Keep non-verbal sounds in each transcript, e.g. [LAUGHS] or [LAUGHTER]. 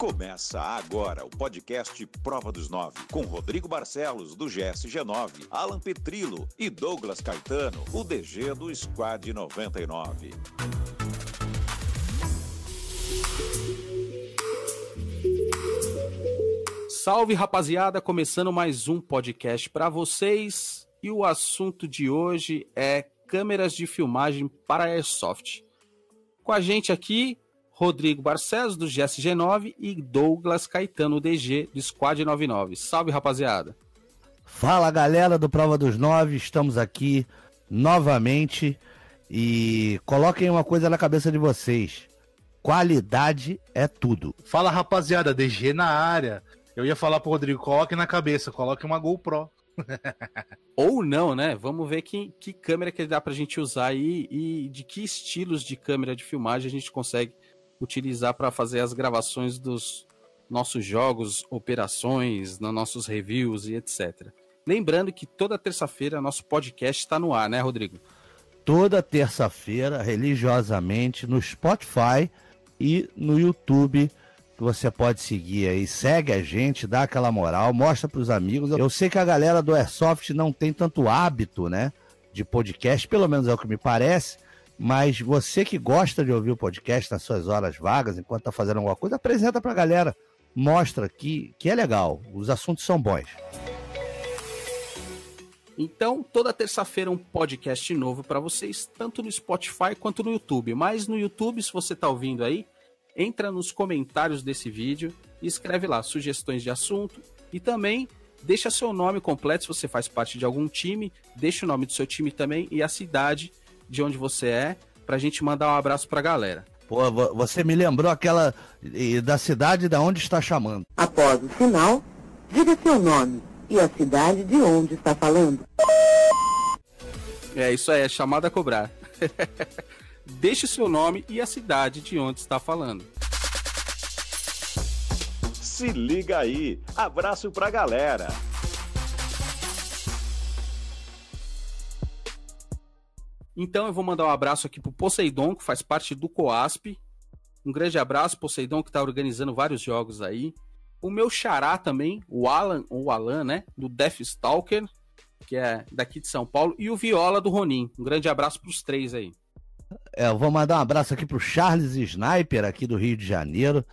Começa agora o podcast Prova dos Nove, com Rodrigo Barcelos, do GSG9, Alan Petrilo e Douglas Caetano, o DG do Squad 99. Salve rapaziada, começando mais um podcast para vocês. E o assunto de hoje é câmeras de filmagem para Airsoft. Com a gente aqui, Rodrigo Barcelos, do GSG9 e Douglas Caetano, DG, do Squad 99. Salve, rapaziada. Fala, galera do Prova dos Nove, estamos aqui novamente e coloquem uma coisa na cabeça de vocês. Qualidade é tudo. Fala, rapaziada, DG na área. Eu ia falar pro Rodrigo, coloque na cabeça, coloque uma GoPro. [LAUGHS] Ou não, né? Vamos ver que, que câmera que dá pra gente usar aí e de que estilos de câmera de filmagem a gente consegue utilizar para fazer as gravações dos nossos jogos, operações, nos nossos reviews e etc. Lembrando que toda terça-feira nosso podcast está no ar, né, Rodrigo? Toda terça-feira, religiosamente, no Spotify e no YouTube você pode seguir aí. Segue a gente, dá aquela moral, mostra para os amigos. Eu sei que a galera do Airsoft não tem tanto hábito, né, de podcast, pelo menos é o que me parece. Mas você que gosta de ouvir o podcast nas suas horas vagas, enquanto está fazendo alguma coisa, apresenta para a galera. Mostra que, que é legal. Os assuntos são bons. Então, toda terça-feira um podcast novo para vocês, tanto no Spotify quanto no YouTube. Mas no YouTube, se você está ouvindo aí, entra nos comentários desse vídeo e escreve lá sugestões de assunto e também deixa seu nome completo se você faz parte de algum time, deixa o nome do seu time também e a cidade de onde você é, pra gente mandar um abraço pra galera. Pô, você me lembrou aquela da cidade da onde está chamando. Após o sinal, diga seu nome e a cidade de onde está falando. É isso aí, é chamada a cobrar. [LAUGHS] Deixe seu nome e a cidade de onde está falando. Se liga aí, abraço pra galera. Então eu vou mandar um abraço aqui pro Poseidon, que faz parte do COASP. Um grande abraço, Poseidon, que está organizando vários jogos aí. O meu xará também, o Alan, o Alan, né? Do Deathstalker, que é daqui de São Paulo. E o Viola do Ronin. Um grande abraço pros três aí. É, eu vou mandar um abraço aqui pro Charles Sniper, aqui do Rio de Janeiro.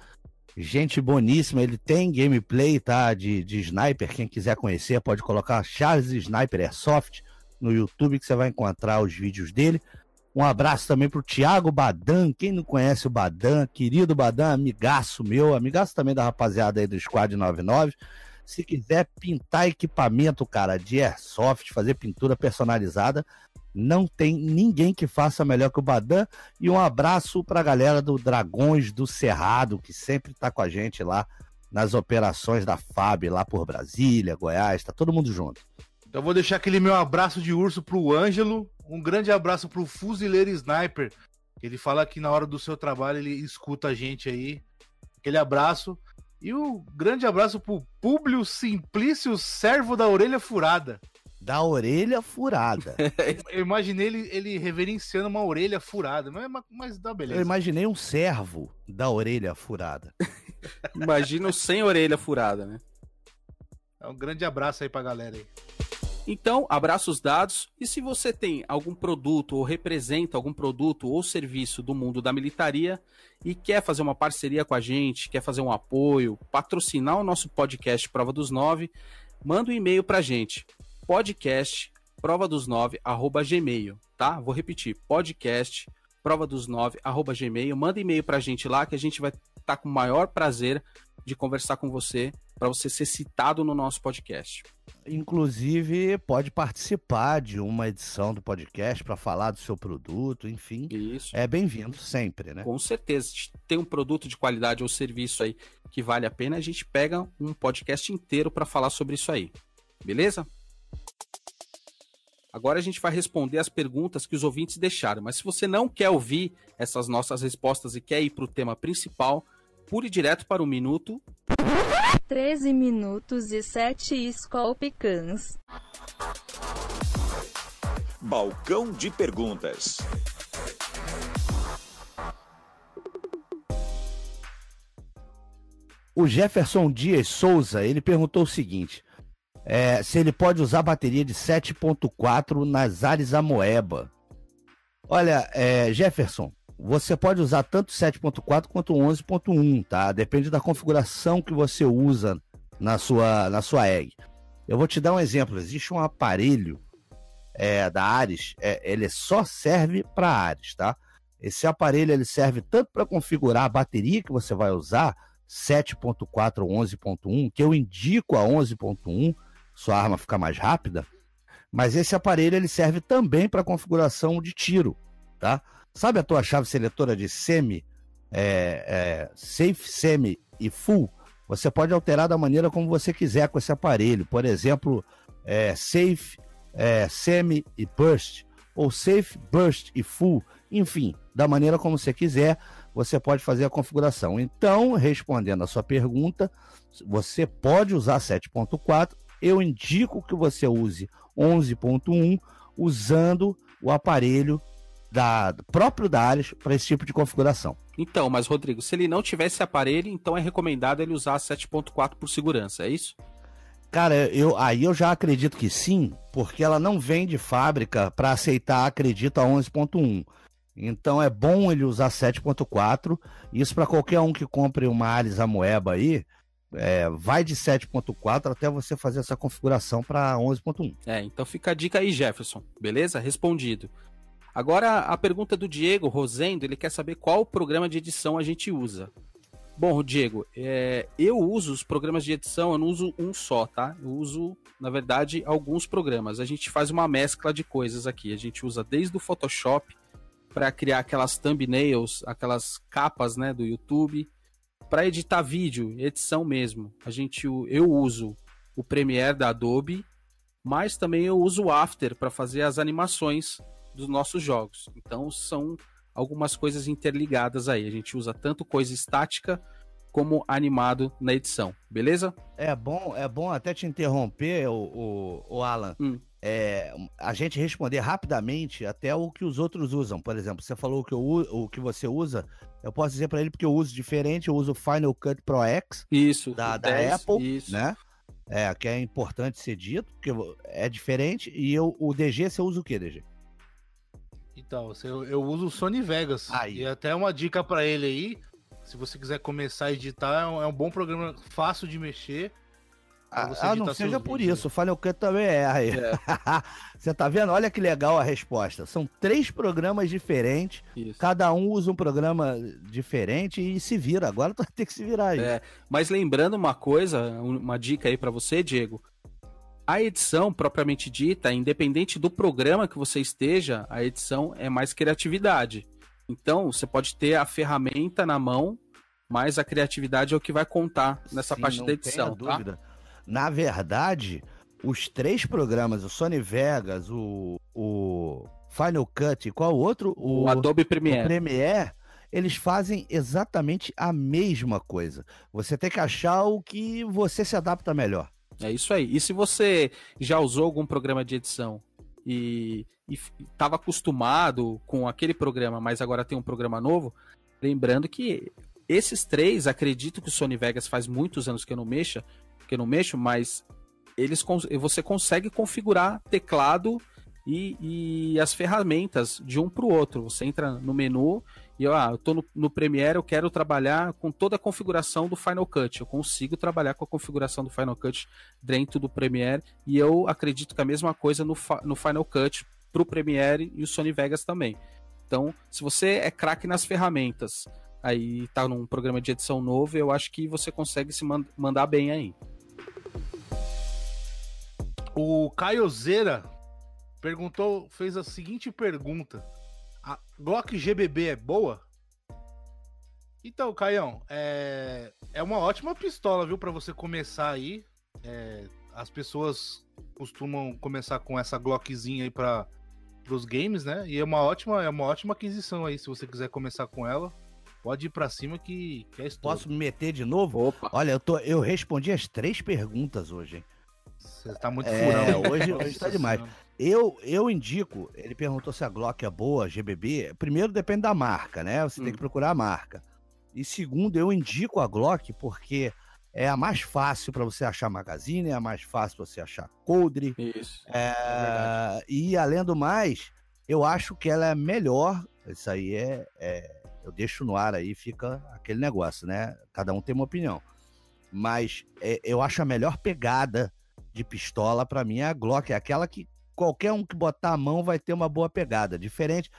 Gente boníssima, ele tem gameplay, tá? De, de sniper. Quem quiser conhecer, pode colocar Charles Sniper Airsoft no YouTube que você vai encontrar os vídeos dele. Um abraço também pro Thiago Badan, quem não conhece o Badan, querido Badan, amigaço meu, amigaço também da rapaziada aí do Squad 99. Se quiser pintar equipamento, cara, de airsoft, fazer pintura personalizada, não tem ninguém que faça melhor que o Badan. E um abraço pra galera do Dragões do Cerrado, que sempre tá com a gente lá nas operações da FAB, lá por Brasília, Goiás, tá todo mundo junto. Então vou deixar aquele meu abraço de urso pro Ângelo, um grande abraço pro Fuzileiro Sniper. Ele fala que na hora do seu trabalho ele escuta a gente aí. Aquele abraço. E o um grande abraço pro Públio Simplício Servo da Orelha Furada. Da orelha furada. [LAUGHS] Eu imaginei ele, ele reverenciando uma orelha furada, mas, mas dá beleza. Eu imaginei um servo da orelha furada. Imagina o sem orelha furada, né? É um grande abraço aí pra galera aí. Então, abraços dados. E se você tem algum produto ou representa algum produto ou serviço do mundo da militaria e quer fazer uma parceria com a gente, quer fazer um apoio, patrocinar o nosso podcast Prova dos Nove, manda um e-mail pra gente. Podcast prova dos nove arroba gmail, tá? Vou repetir, podcast prova dos nove arroba gmail. Manda e-mail pra gente lá que a gente vai estar tá com o maior prazer de conversar com você para você ser citado no nosso podcast. Inclusive, pode participar de uma edição do podcast para falar do seu produto, enfim. Isso. É bem-vindo sempre, né? Com certeza. Tem um produto de qualidade ou serviço aí que vale a pena, a gente pega um podcast inteiro para falar sobre isso aí. Beleza? Agora a gente vai responder as perguntas que os ouvintes deixaram, mas se você não quer ouvir essas nossas respostas e quer ir para o tema principal, pule direto para o minuto 13 minutos e 7 Scolpicans. Balcão de perguntas. o Jefferson Dias Souza, ele perguntou o seguinte: é, se ele pode usar bateria de 7.4 nas Ares Amoeba. Olha, é, Jefferson, você pode usar tanto 7.4 quanto 11.1, tá? Depende da configuração que você usa na sua, na sua egg. Eu vou te dar um exemplo. Existe um aparelho é, da Ares, é, ele só serve para Ares, tá? Esse aparelho ele serve tanto para configurar a bateria que você vai usar, 7.4 ou 11.1, que eu indico a 11.1, sua arma fica mais rápida, mas esse aparelho ele serve também para configuração de tiro, tá? Sabe a tua chave seletora de semi, é, é, safe, semi e full? Você pode alterar da maneira como você quiser com esse aparelho. Por exemplo, é, safe, é, semi e burst, ou safe, burst e full. Enfim, da maneira como você quiser, você pode fazer a configuração. Então, respondendo a sua pergunta, você pode usar 7.4. Eu indico que você use 11.1 usando o aparelho da, próprio da Ares para esse tipo de configuração. Então, mas Rodrigo, se ele não tivesse aparelho, então é recomendado ele usar 7.4 por segurança, é isso? Cara, eu, aí eu já acredito que sim, porque ela não vem de fábrica para aceitar, acredito, a 11.1. Então é bom ele usar 7.4. Isso para qualquer um que compre uma Ares Amoeba aí, é, vai de 7.4 até você fazer essa configuração para 11.1. É, então fica a dica aí, Jefferson. Beleza? Respondido. Agora a pergunta do Diego Rosendo, ele quer saber qual programa de edição a gente usa. Bom, Diego, é, eu uso os programas de edição, eu não uso um só, tá? Eu uso, na verdade, alguns programas. A gente faz uma mescla de coisas aqui. A gente usa desde o Photoshop para criar aquelas thumbnails, aquelas capas, né, do YouTube, para editar vídeo, edição mesmo. A gente, eu uso o Premiere da Adobe, mas também eu uso o After para fazer as animações dos nossos jogos. Então são algumas coisas interligadas aí. A gente usa tanto coisa estática como animado na edição, beleza? É bom, é bom até te interromper, o, o, o Alan. Hum. É, a gente responder rapidamente até o que os outros usam. Por exemplo, você falou que eu, o que você usa, eu posso dizer para ele porque eu uso diferente, eu uso o Final Cut Pro X isso, da, da 10, Apple, isso. né? É, que é importante ser dito, porque é diferente. E eu, o DG, você usa o que, DG? Então, eu, eu uso o Sony Vegas. Aí. E até uma dica para ele aí, se você quiser começar a editar, é um, é um bom programa fácil de mexer. Ah, ah não seja por vídeos. isso, o Final Cut também erra aí. É. [LAUGHS] você tá vendo? Olha que legal a resposta. São três programas diferentes, isso. cada um usa um programa diferente e se vira. Agora tu vai ter que se virar aí. É, mas lembrando uma coisa, uma dica aí para você, Diego. A edição propriamente dita, independente do programa que você esteja, a edição é mais criatividade. Então, você pode ter a ferramenta na mão, mas a criatividade é o que vai contar nessa Sim, parte da edição. Tá? Dúvida. Na verdade, os três programas, o Sony Vegas, o, o Final Cut, qual o outro? O, o Adobe Premiere. O Premiere, eles fazem exatamente a mesma coisa. Você tem que achar o que você se adapta melhor. É isso aí. E se você já usou algum programa de edição e estava acostumado com aquele programa, mas agora tem um programa novo, lembrando que esses três, acredito que o Sony Vegas faz muitos anos que eu não mexa, que eu não mexo, mas eles você consegue configurar teclado e, e as ferramentas de um para o outro. Você entra no menu e ah, eu estou no, no, Premiere, eu quero trabalhar com toda a configuração do Final Cut. Eu consigo trabalhar com a configuração do Final Cut dentro do Premiere e eu acredito que a mesma coisa no, no Final Cut para o Premiere e o Sony Vegas também. Então, se você é craque nas ferramentas, aí está num programa de edição novo, eu acho que você consegue se mand mandar bem aí. O Caio Zera perguntou, fez a seguinte pergunta. A Glock GBB é boa? Então, Caião, é, é uma ótima pistola, viu, para você começar aí. É, as pessoas costumam começar com essa Glockzinha aí para os games, né? E é uma ótima, é uma ótima aquisição aí, se você quiser começar com ela. Pode ir para cima que, que é Posso me meter de novo? Opa. Olha, eu, tô, eu respondi as três perguntas hoje, hein? Você tá muito é, furão. Hoje, hoje tá demais. Eu, eu indico, ele perguntou se a Glock é boa, GBB. Primeiro, depende da marca, né? Você hum. tem que procurar a marca. E segundo, eu indico a Glock porque é a mais fácil para você achar magazine, é a mais fácil você achar coldre. Isso. É, e além do mais, eu acho que ela é melhor. Isso aí é, é- Eu deixo no ar aí, fica aquele negócio, né? Cada um tem uma opinião. Mas é, eu acho a melhor pegada de pistola para mim é a Glock, é aquela que qualquer um que botar a mão vai ter uma boa pegada. Diferente.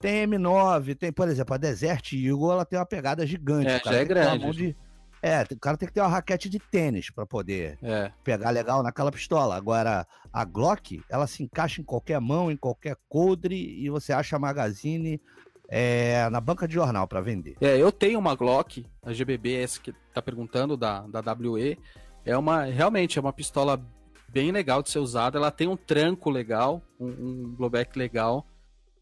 Tem M9, tem, por exemplo, a Desert Eagle, ela tem uma pegada gigante. É, já é grande. de- É, o cara tem que ter uma raquete de tênis para poder É. pegar legal naquela pistola. Agora, a Glock, ela se encaixa em qualquer mão, em qualquer coldre, e você acha a magazine é, na banca de jornal para vender. É, eu tenho uma Glock, a GBB, essa que tá perguntando, da, da WE. É uma, realmente, é uma pistola bem legal de ser usada. Ela tem um tranco legal, um, um blowback legal.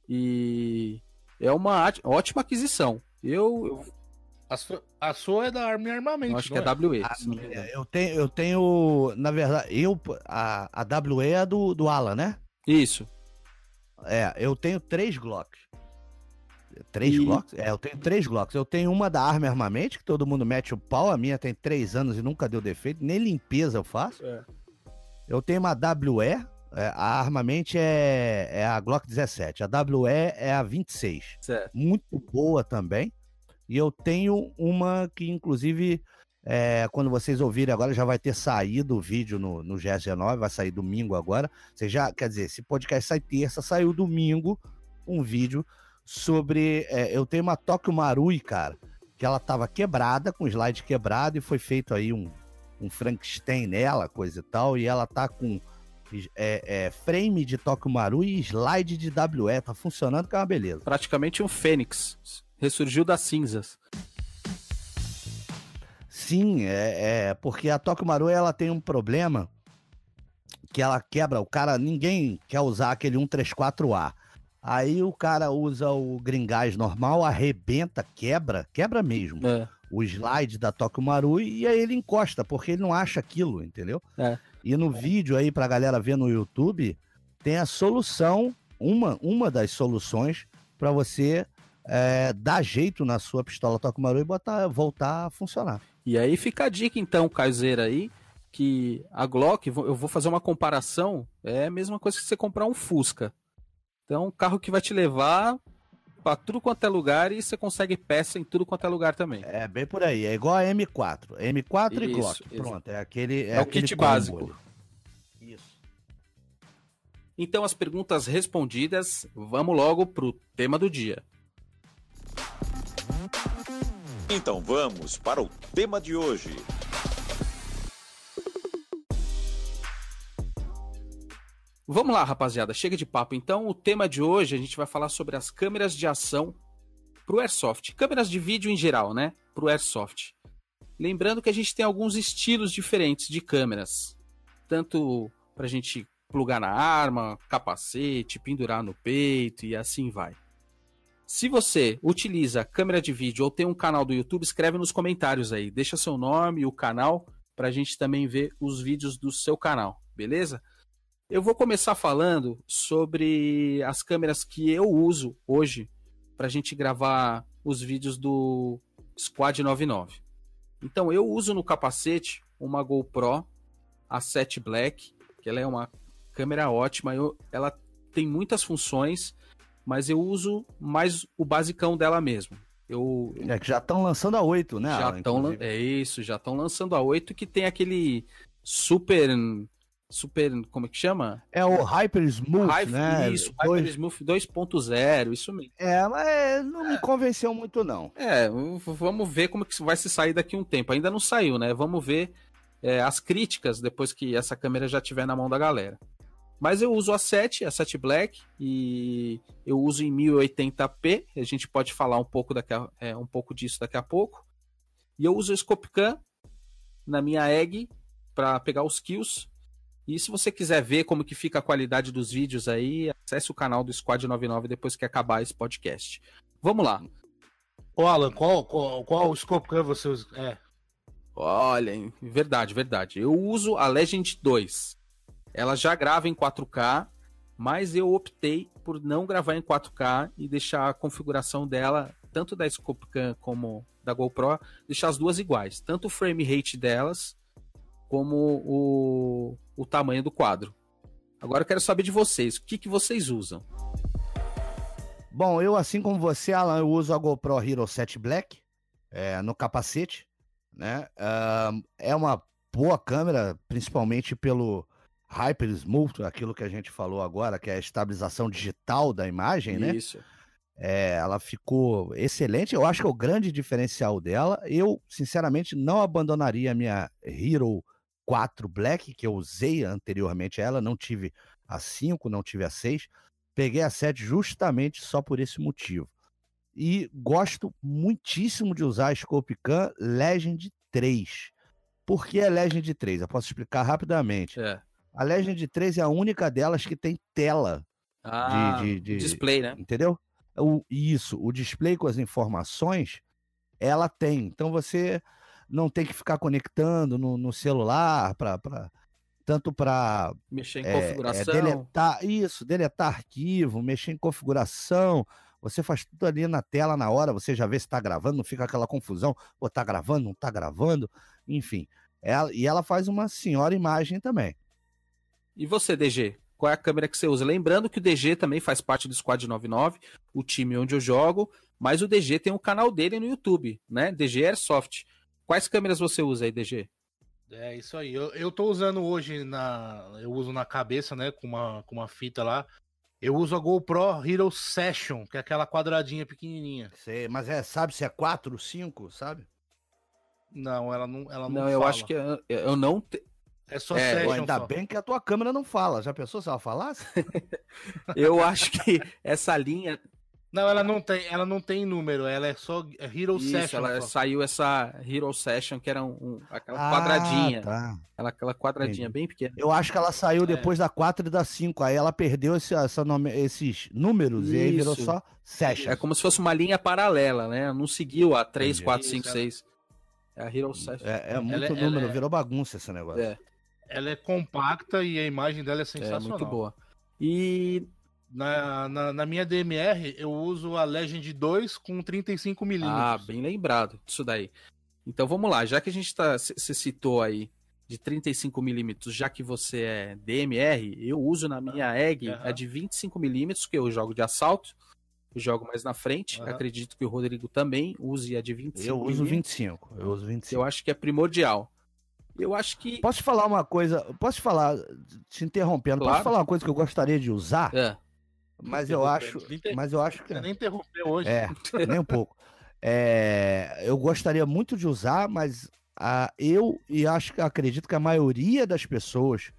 E é uma ótima aquisição. Eu, eu, A sua, a sua é da Arma e Armamento. eu acho que é não WE. A se não me engano. minha, eu, tenho, eu tenho, na verdade, eu, a, a WE é do, do Alan, né? Isso. É, eu tenho três Glocks. Três E- Glocks? É, eu tenho três Glocks. Eu tenho uma da Arma Armamento, que todo mundo mete o pau. A minha tem três anos e nunca deu defeito. Nem limpeza eu faço. É. Eu tenho uma WE. é, a Armamente é, é a Glock 17. A WE é a 26. Certo. Muito boa também. E eu tenho uma que, inclusive, é, quando vocês ouvirem agora, já vai ter saído o vídeo no, no GS19, vai sair domingo agora. Você já, quer dizer, esse podcast sai terça, saiu domingo um vídeo sobre. é, eu tenho uma Tokyo Marui, cara, que ela tava quebrada, com slide quebrado, e foi feito aí um, um Frankenstein nela, coisa e tal, e ela tá com é, é, frame de Tokyo Marui e slide de WE, tá funcionando, que é uma beleza. Praticamente um fênix. Ressurgiu das cinzas. Sim, é, é, porque a Tokyo Maru ela tem um problema que ela quebra. O cara, ninguém quer usar aquele 134A. Aí o cara usa o gringás normal, arrebenta, quebra, quebra mesmo É. o slide da Tokyo Maru e aí ele encosta, porque ele não acha aquilo, entendeu? É. E no vídeo aí pra galera ver no YouTube, tem a solução, uma, uma das soluções para você é, dar jeito na sua pistola Tokyo Maru e botar, voltar a funcionar. E aí fica a dica, então, Kaiser aí, que a Glock, eu vou fazer uma comparação, é a mesma coisa que você comprar um Fusca. Então, um carro que vai te levar pra tudo quanto é lugar e você consegue peça em tudo quanto é lugar também. É bem por aí, é igual a M4. M4 e Isso, Glock. isso. Pronto, é aquele. É o aquele kit combo básico. Isso. Então, as perguntas respondidas, vamos logo pro tema do dia. Então vamos para o tema de hoje. Vamos lá, rapaziada, chega de papo. Então, o tema de hoje a gente vai falar sobre as câmeras de ação pro Airsoft. Câmeras de vídeo em geral, né? Pro Airsoft. Lembrando que a gente tem alguns estilos diferentes de câmeras. Tanto pra gente plugar na arma, capacete, pendurar no peito e assim vai. Se você utiliza câmera de vídeo ou tem um canal do YouTube, escreve nos comentários aí. Deixa seu nome e o canal pra gente também ver os vídeos do seu canal, beleza? Eu vou começar falando sobre as câmeras que eu uso hoje para a gente gravar os vídeos do Squad 99. Então eu uso no capacete uma GoPro A7 Black, que ela é uma câmera ótima, eu- ela tem muitas funções, mas eu uso mais o basicão dela mesmo. Eu, É que já estão lançando a 8, né? já Alan, inclusive? é isso, já estão lançando a 8 que tem aquele super super, como é que chama? É o Hyper Smooth, Hype- né? Isso, Dois- Hyper Smooth 2.0, isso mesmo. É, mas não me convenceu muito, não. É, vamos ver como que isso vai se sair daqui a um tempo. Ainda não saiu, né? Vamos ver é, as críticas depois que essa câmera já estiver na mão da galera. Mas eu uso a 7, a 7 Black, e eu uso em 1080p. A gente pode falar um pouco, daqui a- é, um pouco disso daqui a pouco. E eu uso o Scope Cam na minha egg para pegar os kills. E se você quiser ver como que fica a qualidade dos vídeos aí, acesse o canal do Squad 99 depois que acabar esse podcast. Vamos lá. Ô, Alan, qual, qual, qual o scope que você usa? É. Olha, verdade, verdade. Eu uso a Legend 2. Ela já grava em 4K, mas eu optei por não gravar em 4K e deixar a configuração dela tanto da Scopecam como da GoPro, deixar as duas iguais. Tanto o frame rate delas, como o, o tamanho do quadro. Agora eu quero saber de vocês, o que, que vocês usam? Bom, eu, assim como você, Alan, eu uso a GoPro Hero 7 Black é, no capacete, né? Uh, é uma boa câmera, principalmente pelo Hyper Smooth, aquilo que a gente falou agora, que é a estabilização digital da imagem, né? Isso. É, ela ficou excelente. Eu acho que é o grande diferencial dela. Eu, sinceramente, não abandonaria a minha Hero 4 Black, que eu usei anteriormente a ela. Não tive a 5, não tive a 6. Peguei a 7 justamente só por esse motivo. E gosto muitíssimo de usar a Scopecam Legend 3. Por que é Legend 3? Eu posso explicar rapidamente. É. A Legend 3 é a única delas que tem tela Ah, de, de- de- display, né? Entendeu? O, isso, o display com as informações, ela tem. Então você não tem que ficar conectando no, no celular para tanto para Mexer em é, configuração. deletar isso, deletar arquivo, mexer em configuração. Você faz tudo ali na tela na hora, você já vê se está gravando, não fica aquela confusão, ou tá gravando, não tá gravando, enfim. Ela, e ela faz uma senhora imagem também. E você, DG? Qual é a câmera que você usa? Lembrando que o DG também faz parte do Squad 99, o time onde eu jogo, mas o DG tem um canal dele no YouTube, né? DG Airsoft. Quais câmeras você usa aí, DG? É isso aí. Eu, eu tô usando hoje na. Eu uso na cabeça, né? Com uma, com uma fita lá. Eu uso a GoPro Hero Session, que é aquela quadradinha pequenininha. Você, mas é, sabe se é 4, 5, sabe? Não, ela não. Ela não, Não, eu acho que eu, eu não. te- É só É, Session. ainda só. bem que a tua câmera não fala. Já pensou se ela falasse? [LAUGHS] Eu acho que essa linha. Não, ela não tem, ela não tem número, ela é só é Hero Isso, Session. ela só. saiu essa Hero Session, que era um, um- aquela Ah, quadradinha. tá. Aquela, aquela quadradinha Entendi. bem pequena. Eu acho que ela saiu É. depois da 4 e da 5. Aí ela perdeu esse, essa nome- esses números e aí virou Isso. só Session. É como se fosse uma linha paralela, né? Não seguiu a 3, Entendi. 4, 5, Isso, 6. É a Hero Session. É, é muito Ela- ela número, é- virou bagunça esse negócio. É, Ela é compacta e a imagem dela é é sensacional. muito boa. E Na, na, na minha DMR, eu uso a Legend 2 com 35mm. Ah, bem lembrado disso daí. Então vamos lá, já que a gente tá. Você citou aí de 35mm, já que você é DMR, eu uso na minha egg Aham. a de 25mm, que eu jogo de assalto. Eu jogo mais na frente. Aham. Acredito que o Rodrigo também use a de 25 Eu uso 25. Eu uso 25. Eu acho que é primordial. Eu acho que. Posso te falar uma coisa? Posso te falar, te interrompendo, Claro. posso falar uma coisa que eu gostaria de usar? É, Mas [LAUGHS] eu acho. Mas eu acho que. Você nem interrompeu hoje. É, nem um pouco. É, eu gostaria muito de usar, mas a, eu e acho que acredito que a maioria das pessoas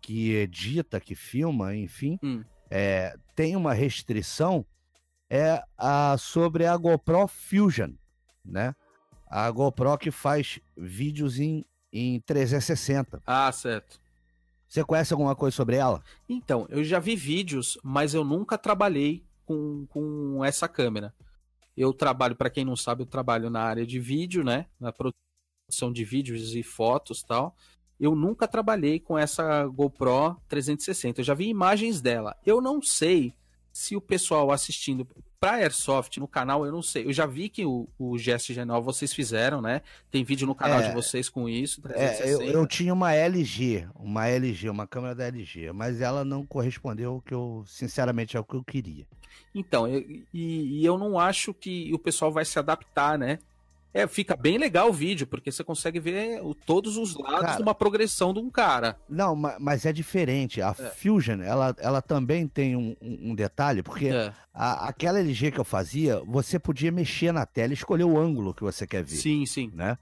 que edita, que filma, enfim, Hum. é, tem uma restrição é a, sobre a GoPro Fusion, né? A GoPro que faz vídeos em, em 360. Ah, certo. Você conhece alguma coisa sobre ela? Então, eu já vi vídeos, mas eu nunca trabalhei com, com essa câmera. Eu trabalho, para quem não sabe, eu trabalho na área de vídeo, né? Na produção de vídeos e fotos tal. Eu nunca trabalhei com essa GoPro 360. Eu já vi imagens dela. Eu não sei se o pessoal assistindo pra Airsoft no canal, eu não sei. Eu já vi que o, o GSG9 vocês fizeram, né? Tem vídeo no canal É. de vocês com isso. É, 360. eu, eu tinha uma LG, uma LG, uma câmera da LG, mas ela não correspondeu ao que eu, sinceramente, ao que eu queria. Então, eu- e, e eu não acho que o pessoal vai se adaptar, né? É, fica bem legal o vídeo, porque você consegue ver o- todos os lados Cara. de uma progressão de um cara. Não, ma- mas é diferente. A É. Fusion, ela, ela também tem um, um- detalhe, porque É, a- aquela LG que eu fazia, você podia mexer na tela e escolher o ângulo que você quer ver, sim, sim. né?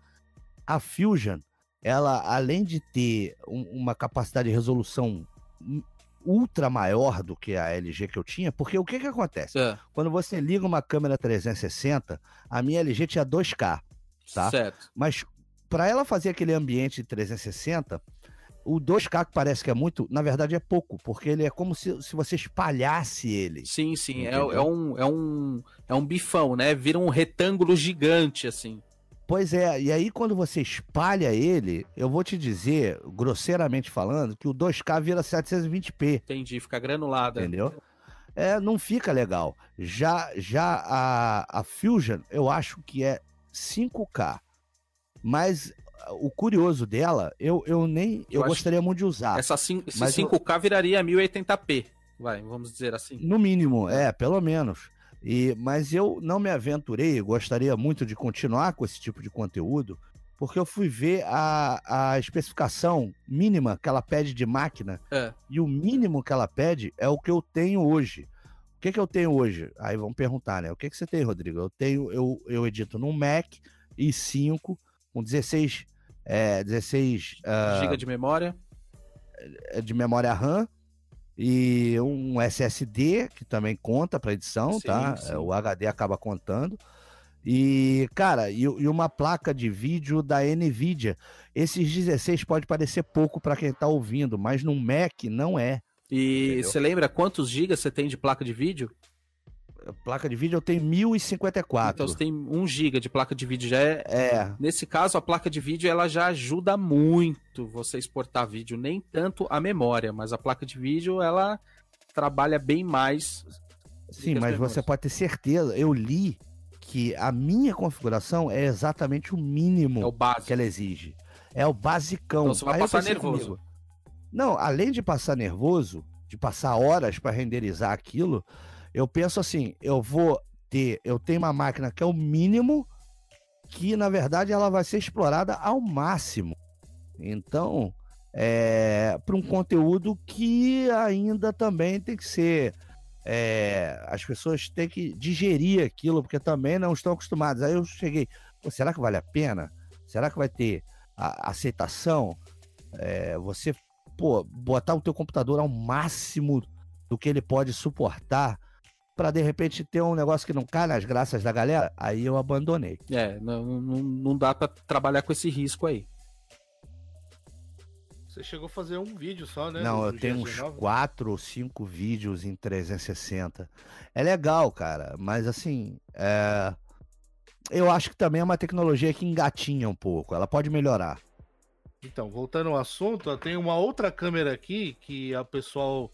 A Fusion, ela, além de ter um- uma capacidade de resolução ultra maior do que a LG que eu tinha, porque o que que acontece? É, Quando você liga uma câmera 360, a minha LG tinha 2K, tá? Certo. Mas para ela fazer aquele ambiente 360, o 2K que parece que é muito, na verdade é pouco, porque ele é como se, se você espalhasse ele. Sim, sim. É, é um, é, um, é um bifão, né? Vira um retângulo gigante, assim. Pois é, e aí quando você espalha ele, eu vou te dizer, grosseiramente falando, que o 2K vira 720p, Entendi, fica granulada. entendeu? é, não fica legal. Já, já a, a Fusion, eu acho que é 5K. Mas o curioso dela, eu, eu nem. Eu, Eu gostaria muito de usar. Essa cin- esse mas eu- 5K viraria 1080p. Vai, vamos dizer assim. No mínimo, é, pelo menos. E, mas eu não me aventurei, gostaria muito de continuar com esse tipo de conteúdo, porque eu fui ver a, a especificação mínima que ela pede de máquina, É. e o mínimo que ela pede é o que eu tenho hoje. O que, que eu tenho hoje? Aí vão perguntar, né? O que, que você tem, Rodrigo? Eu tenho, eu, eu edito num Mac i5 com 16, é, 16 ah, Giga de memória. de memória RAM e um SSD que também conta para edição, Sim, tá? sim. É, O HD acaba contando. E, cara, e, e uma placa de vídeo da Nvidia. Esses 16 pode parecer pouco para quem tá ouvindo, mas no Mac não é. E você lembra quantos gigas você tem de placa de vídeo? Placa de vídeo eu tenho 1054. Então você tem 1 giga de placa de vídeo. Já é... É, Nesse caso, a placa de vídeo ela já ajuda muito você exportar vídeo. Nem tanto a memória, mas a placa de vídeo ela trabalha bem mais. sim, mas memórias. você pode ter certeza. Eu li que a minha configuração é exatamente o mínimo É o que ela exige. É o basicão. Então você vai Aí passar nervoso. comigo, Não, além de passar nervoso, de passar horas para renderizar aquilo, eu penso assim, eu vou ter, eu tenho uma máquina que é o mínimo que na verdade ela vai ser explorada ao máximo. Então, é, para um conteúdo que ainda também tem que ser é, as pessoas têm que digerir aquilo, porque também não estão acostumadas. Aí eu cheguei, "Pô, será que vale a pena? Será que vai ter a- aceitação? É, você, pô, botar o teu computador ao máximo do que ele pode suportar para de repente ter um negócio que não cai nas graças da galera? Aí eu abandonei. É, não, não, não dá pra trabalhar com esse risco aí. Você chegou a fazer um vídeo só, né? Não, eu tenho uns GS9? quatro ou cinco vídeos em 360. É legal, cara, mas assim, é, eu acho que também é uma tecnologia que engatinha um pouco. Ela pode melhorar. Então, voltando ao assunto, tem uma outra câmera aqui que a pessoal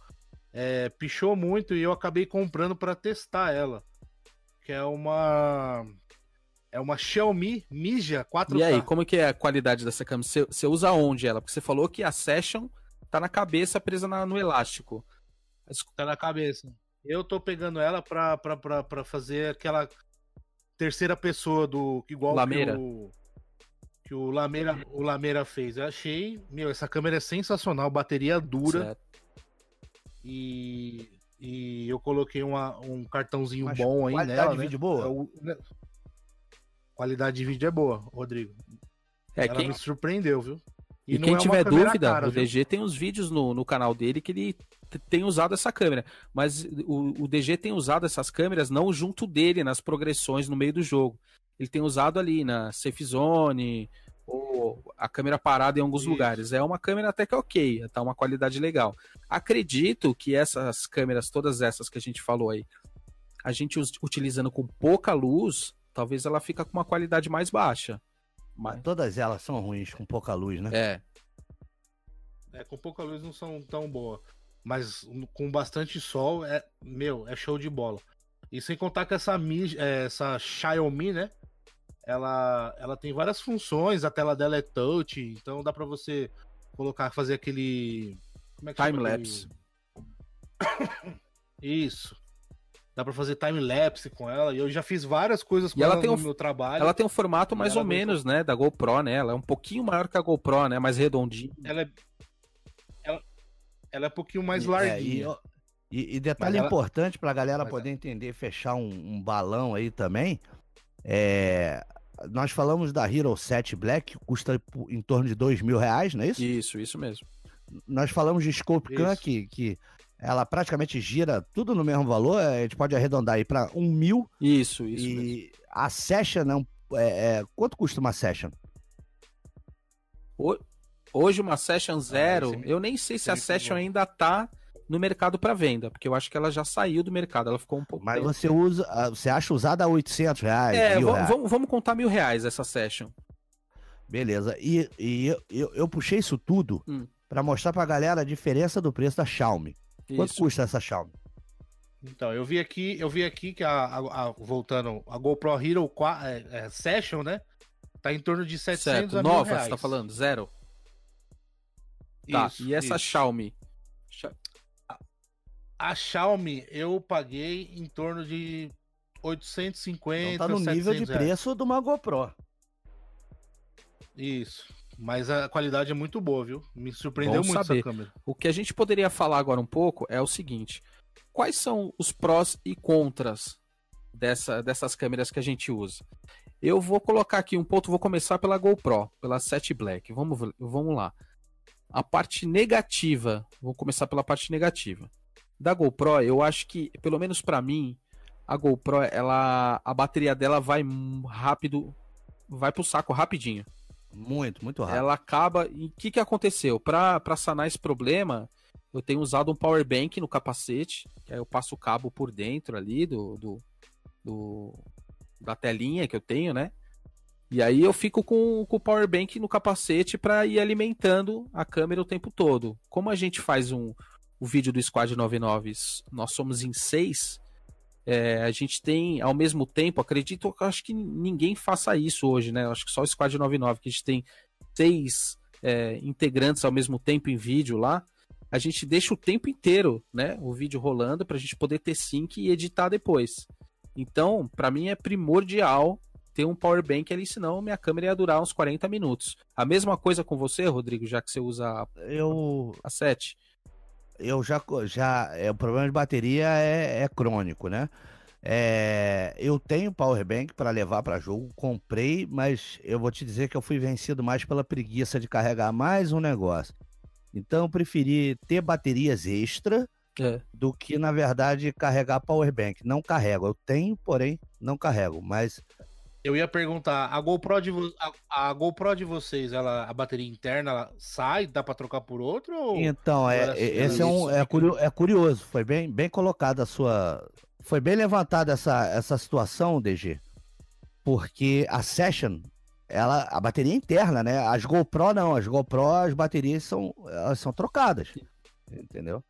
é, pichou muito e eu acabei comprando para testar ela. Que é uma. É uma Xiaomi Mija 4K. E aí, como que é a qualidade dessa câmera? Você, você usa onde ela? Porque você falou que a Session tá na cabeça presa na- no elástico. Tá na cabeça. Eu tô pegando ela pra, pra, pra, pra fazer aquela terceira pessoa do. Igual Lameira. que o. Que o Lameira, o Lameira fez. Eu achei. Meu, essa câmera é sensacional, bateria dura. certo. E, e eu coloquei uma, um cartãozinho Mas bom aí qualidade nela, de né? vídeo boa? É né? Qualidade de vídeo é boa, Rodrigo. É, Ela quem, me surpreendeu, viu? e não quem é tiver dúvida, cara, o viu? DG tem uns vídeos no, no canal dele que ele tem usado essa câmera. Mas o, o DG tem usado essas câmeras não junto dele nas progressões no meio do jogo. Ele tem usado ali na Safe Zone ou a câmera parada em alguns Isso. lugares. É uma câmera até que ok, tá uma qualidade legal. Acredito que essas câmeras, todas essas que a gente falou aí, a gente utilizando com pouca luz, talvez ela fica com uma qualidade mais baixa. Mas, Todas elas são ruins, com pouca luz, né? é, É, com pouca luz não são tão boas. Mas com bastante sol, é, meu, é show de bola. E sem contar que essa, Mi- é, essa Xiaomi, né? Ela, ela tem várias funções, a tela dela é touch, então dá pra você colocar, fazer aquele. Como é que chama time-lapse. aquele- [COUGHS] Isso. Dá pra fazer time-lapse com ela. E eu já fiz várias coisas com E ela ela tem no um- meu trabalho. Ela tem um formato mais ou é muito- menos, né, da GoPro, né? Ela é um pouquinho maior que a GoPro, né? Mais redondinha. Ela é. Ela, ela é um pouquinho mais E- larguinha. é, e- E, e detalhe ela- importante para a galera Mas poder entender, fechar um, um balão aí também. É, nós falamos da Hero 7 Black, que custa em torno de dois mil reais, não é isso? Isso, isso mesmo. Nós falamos de Scope Isso. que, que ela praticamente gira tudo no mesmo valor, a gente pode arredondar aí para um mil. Isso, isso mesmo. e a Session, não, é, é, quanto custa uma Session? Ho- Hoje uma Session Zero, esse me- eu nem sei se a me Session ainda tá no mercado para venda, porque eu acho que ela já saiu do mercado, ela ficou um pouco Mas tempo. você usa, ah, você acha usada a 800 reais, É, vamos, reais. vamos, vamos contar mil reais essa Session. Beleza. E, e eu, eu, eu puxei isso tudo Hum. pra mostrar pra galera a diferença do preço da Xiaomi. Quanto Isso. custa essa Xiaomi? Então, eu vi aqui, eu vi aqui que a, a- a- voltando, a GoPro Hero 4, é, é, Session, né? Tá em torno de 700 Certo, a mil nova, você tá falando? Zero? Tá, Isso, e essa isso. Xiaomi? A Xiaomi eu paguei em torno de 850, Então tá no nível de 700 reais. preço de uma GoPro. Isso. Mas a qualidade é muito boa, viu? Me surpreendeu Bom muito saber. essa câmera. O que a gente poderia falar agora um pouco é o seguinte: quais são os prós e contras dessa, dessas câmeras que a gente usa? Eu vou colocar aqui um ponto, vou começar pela GoPro, pela 7 Black. Vamos, vamos lá. A parte negativa, vou começar pela parte negativa. Da GoPro, eu acho que, pelo menos pra mim, a GoPro, ela, a bateria dela vai rápido, vai pro saco rapidinho Muito, muito rápido. ela acaba. E o que, que aconteceu? Para sanar esse problema, eu tenho usado um power bank no capacete, que aí eu passo o cabo por dentro ali do, do, do- da telinha que eu tenho, né? E aí eu fico com, com o power bank no capacete para ir alimentando a câmera o tempo todo. Como a gente faz um o vídeo do Squad 99, nós somos em seis. é, a gente tem, ao mesmo tempo, acredito que acho que ninguém faça isso hoje, né? Acho que só o Squad 99, que a gente tem seis é, integrantes ao mesmo tempo em vídeo lá. A gente deixa o tempo inteiro, né? O vídeo rolando para a gente poder ter sync e editar depois. Então, para mim é primordial ter um power bank ali, senão minha câmera ia durar uns 40 minutos. A mesma coisa com você, Rodrigo, já que você usa a- Eu, a 7. Eu já, já é, o problema de bateria é, é crônico, né? É, eu tenho power bank para levar para jogo, comprei, mas eu vou te dizer que eu fui vencido mais pela preguiça de carregar mais um negócio. Então eu preferi ter baterias extra É. do que na verdade carregar power bank. Não carrego, eu tenho, porém não carrego, mas Eu ia perguntar, a GoPro de, a, a GoPro de vocês, ela, a bateria interna, sai, dá pra trocar por outro? Ou... Então, é, é- se esse é, um, é, curio- é curioso, foi bem, bem colocada a sua. Foi bem levantada essa, essa situação, DG. Porque a Session, ela, a bateria é interna, né? As GoPro não, as GoPro, as baterias são, elas são trocadas. Entendeu?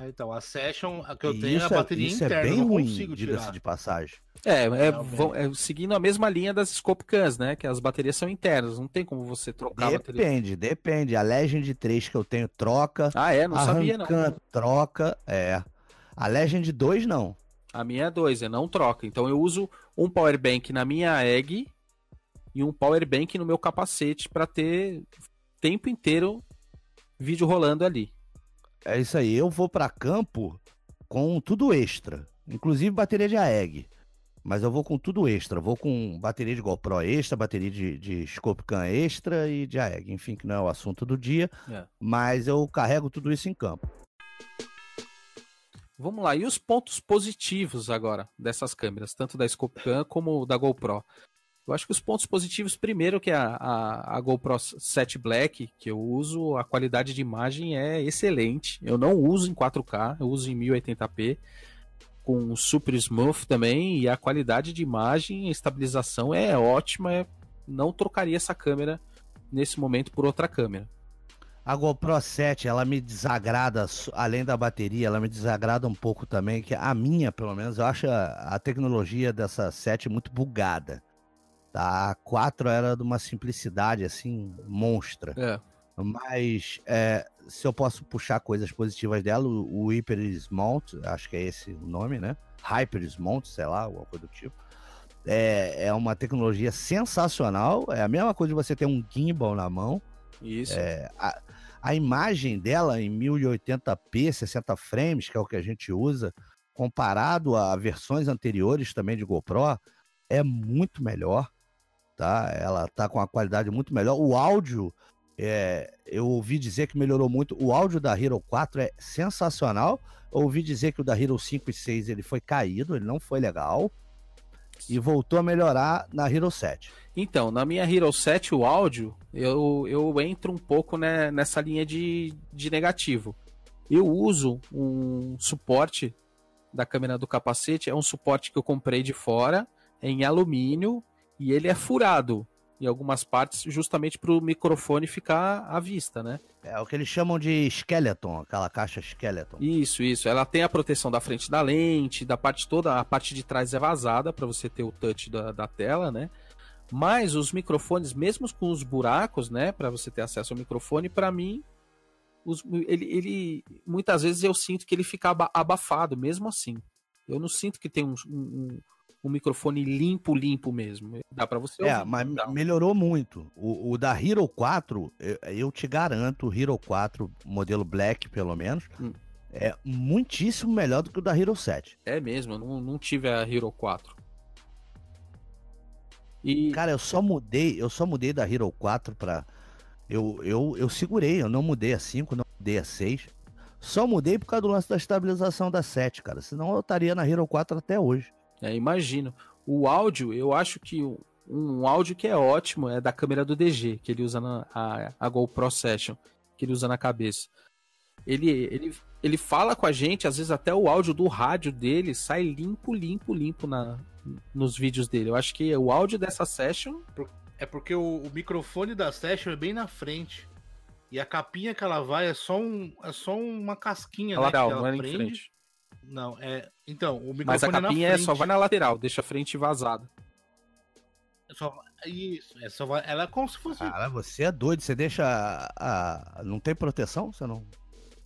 Ah, então, a Session a que eu E tenho é a isso é- bateria isso é interna, bem eu não ruim, consigo diga-se tirar. de passagem. É, é, vão- é seguindo a mesma linha das Scope Cans, né? Que as baterias são internas, não tem como você trocar a bateria. Depende, depende. A Legend 3 que eu tenho troca. Ah, é? Não a sabia, não. Rancan troca, é. A Legend 2 não. A minha é dois, é não troca. Então eu uso um power bank na minha egg e um power bank no meu capacete para ter tempo inteiro vídeo rolando ali. É isso aí. Eu vou pra campo com tudo extra, inclusive bateria de AEG. Mas eu vou com tudo extra. Vou com bateria de GoPro extra, bateria de, de Scope Cam extra e de AEG. Enfim, que não é o assunto do dia. É. Mas eu carrego tudo isso em campo. Vamos lá, e os pontos positivos agora dessas câmeras, tanto da Scope Cam como da GoPro? Eu acho que os pontos positivos, primeiro que a, a, a GoPro 7 Black, que eu uso, a qualidade de imagem é excelente. Eu não uso em 4K, eu uso em 1080p, com super smooth também, e a qualidade de imagem, a estabilização é ótima. é- Não trocaria essa câmera nesse momento por outra câmera. A GoPro 7, ela me desagrada, além da bateria, ela me desagrada um pouco também, que a minha, pelo menos, eu acho a, a tecnologia dessa 7 muito bugada. Tá? A 4 era de uma simplicidade, assim, monstra. É. Mas é, se eu posso puxar coisas positivas dela, o, o Hyper Smount, acho que é esse o nome, né? Hyper Smount, sei lá, alguma coisa do tipo. É, é uma tecnologia sensacional. É a mesma coisa de você ter um gimbal na mão. Isso. É, a, a imagem dela em 1080p, 60 frames, que é o que a gente usa, comparado a versões anteriores também de GoPro, é muito melhor, tá? Ela tá com uma qualidade muito melhor. O áudio, é, eu ouvi dizer que melhorou muito. O áudio da Hero 4 é sensacional. Eu ouvi dizer que o da Hero 5 e 6 ele foi caído, ele não foi legal. E voltou a melhorar na Hero 7. Então, na minha Hero 7, o áudio, eu, eu entro um pouco né, nessa linha de, de negativo. Eu uso um suporte da câmera do capacete, é um suporte que eu comprei de fora, em alumínio, e ele é furado. em algumas partes, justamente para o microfone ficar à vista, né? É o que eles chamam de skeleton, aquela caixa skeleton. Isso, isso. Ela tem a proteção da frente da lente, da parte toda, a parte de trás é vazada para você ter o touch da, da tela, né? Mas os microfones, mesmo com os buracos, né, para você ter acesso ao microfone, para mim, os, ele, ele, muitas vezes eu sinto que ele fica abafado, mesmo assim. Eu não sinto que tem um, um, um microfone limpo, limpo mesmo. Dá para você É, mas melhorou muito. O, o, da Hero 4, eu, eu, te garanto, o Hero 4, modelo Black pelo menos, hum. é muitíssimo melhor do que o da Hero 7. É mesmo, eu não, não tive a Hero 4. E... Cara, eu só mudei, eu só mudei da Hero 4 pra. Eu, eu, eu segurei, eu não mudei a 5, não mudei a 6. Só mudei por causa do lance da estabilização da 7, cara. Senão eu estaria na Hero 4 até hoje. É, imagino. O áudio, eu acho que um áudio que é ótimo é da câmera do DG, que ele usa na a, a GoPro Session, que ele usa na cabeça. Ele, ele, ele fala com a gente, às vezes até o áudio do rádio dele sai limpo, limpo, limpo na, nos vídeos dele. Eu acho que o áudio dessa session. É porque o, o microfone da session é bem na frente. E a capinha que ela vai é só, um, é só uma casquinha, né? Lateral, não é em frente. Não, é. Então, o microfone Mas a capinha é, é só vai na lateral, deixa a frente vazada. É só, isso, é só vai, ela é como se fosse. Cara, você é doido, você deixa. A, a, não tem proteção? Você não.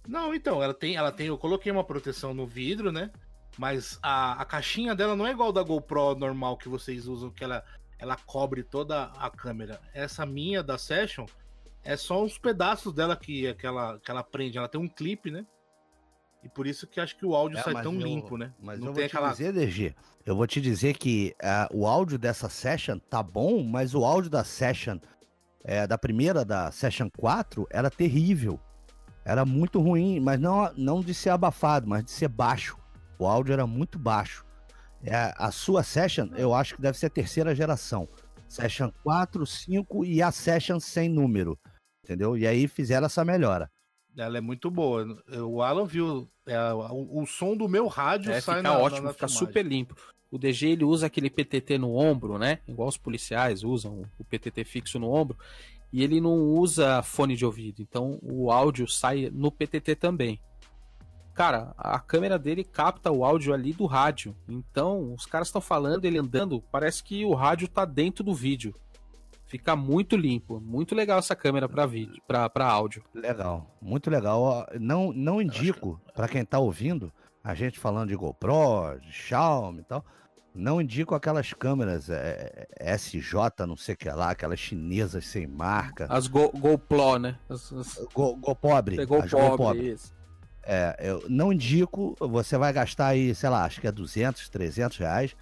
Não, então, ela tem, ela tem. Eu coloquei uma proteção no vidro, né? Mas a, a caixinha dela não é igual da GoPro normal que vocês usam, que ela, ela cobre toda a câmera. Essa minha da Session é só uns pedaços dela que, que, ela, que ela prende. Ela tem um clipe, né? E por isso que acho que o áudio é, sai tão eu, limpo, né? Mas não eu tem vou aquela... te dizer, DG, eu vou te dizer que uh, o áudio dessa Session tá bom, mas o áudio da Session, é, da primeira, da Session 4, era terrível. Era muito ruim, mas não, não de ser abafado, mas de ser baixo. O áudio era muito baixo. É, a sua Session, eu acho que deve ser a terceira geração. Session 4, 5 e a Session sem número. Entendeu? E aí fizeram essa melhora. Ela é muito boa. O Alan viu. É, o, o, som do meu rádio é, sai fica na, ótimo, na, fica super limpo. O DG ele usa aquele PTT no ombro, né? Igual os policiais usam o PTT fixo no ombro. E ele não usa fone de ouvido. Então o áudio sai no PTT também. Cara, a câmera dele capta o áudio ali do rádio. Então, os caras estão falando, ele andando, parece que o rádio tá dentro do vídeo. Fica muito limpo, muito legal essa câmera para vídeo, para áudio. Legal, muito legal. Não não indico para quem tá ouvindo a gente falando de GoPro, de Xiaomi e tal. Não indico aquelas câmeras é, SJ, não sei o que lá, aquelas chinesas sem marca. As Go, GoPro, né? As, as... Go, Go pobre. Go pobre, Go pobre. Isso. É, eu não indico, você vai gastar aí, sei lá, acho que é 200, 300 reais,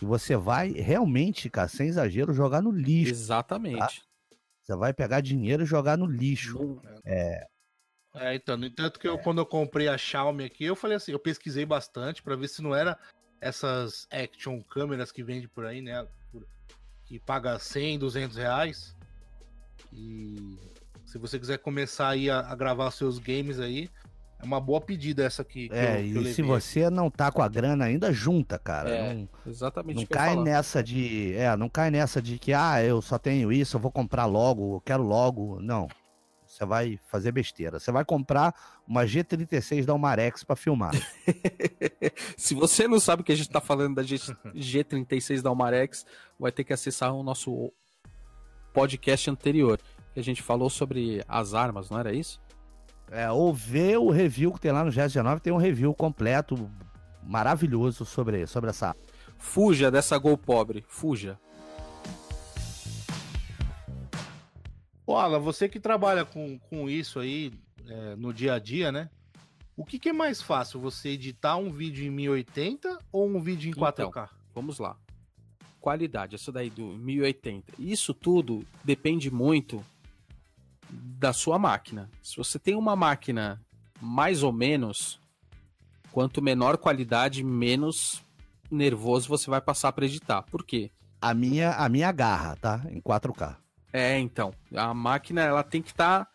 e você vai realmente, cara, sem exagero, jogar no lixo. Exatamente. Tá? Você vai pegar dinheiro e jogar no lixo. É. É, então, no entanto que eu, é. quando eu comprei a Xiaomi aqui, eu falei assim, eu pesquisei bastante para ver se não era essas action câmeras que vende por aí, né, que paga 100, 200 reais. E se você quiser começar aí a, a gravar seus games aí, é uma boa pedida essa aqui. é, eu, e se você não tá com a grana ainda, junta, cara. É, não, exatamente. Não cai nessa de. É, não cai nessa de que, ah, eu só tenho isso, eu vou comprar logo, eu quero logo. Não. Você vai fazer besteira. Você vai comprar uma G36 da Umarex para filmar. [LAUGHS] se você não sabe que a gente tá falando da G G36 da Umarex, vai ter que acessar o nosso podcast anterior. Que a gente falou sobre as armas, não era isso? É, ou ver o review que tem lá no GS19, tem um review completo, maravilhoso sobre, sobre essa. Fuja dessa Gol pobre, fuja. Olha, você que trabalha com, com isso aí é, no dia a dia, né? O que, que, é mais fácil, você editar um vídeo em 1080 ou um vídeo em 4K? Então, vamos lá. Qualidade, essa daí do 1080. Isso tudo depende muito da sua máquina. Se você tem uma máquina mais ou menos, quanto menor qualidade, menos nervoso você vai passar para editar. Por quê? A minha, a minha garra, tá? Em 4K. É, então. A máquina, ela tem que estar. Tá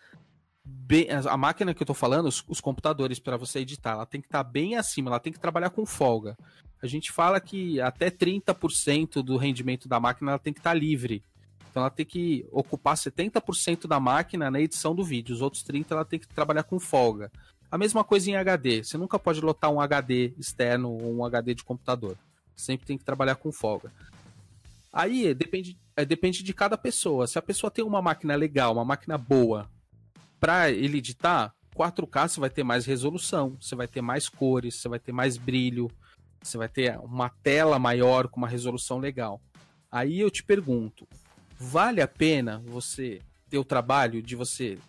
bem, a máquina que eu tô falando, os, os computadores para você editar, ela tem que estar tá bem acima, ela tem que trabalhar com folga. A gente fala que até 30% do rendimento da máquina ela tem que estar tá livre Então ela tem que ocupar 70% da máquina na edição do vídeo, os outros 30% ela tem que trabalhar com folga. A mesma coisa em HD, você nunca pode lotar um HD externo ou um HD de computador. Sempre tem que trabalhar com folga. Aí depende, é, depende de cada pessoa. Se a pessoa tem uma máquina legal, uma máquina boa, para ele editar, 4K você vai ter mais resolução, você vai ter mais cores, você vai ter mais brilho, você vai ter uma tela maior com uma resolução legal. Aí eu te pergunto, vale a pena você ter o trabalho de você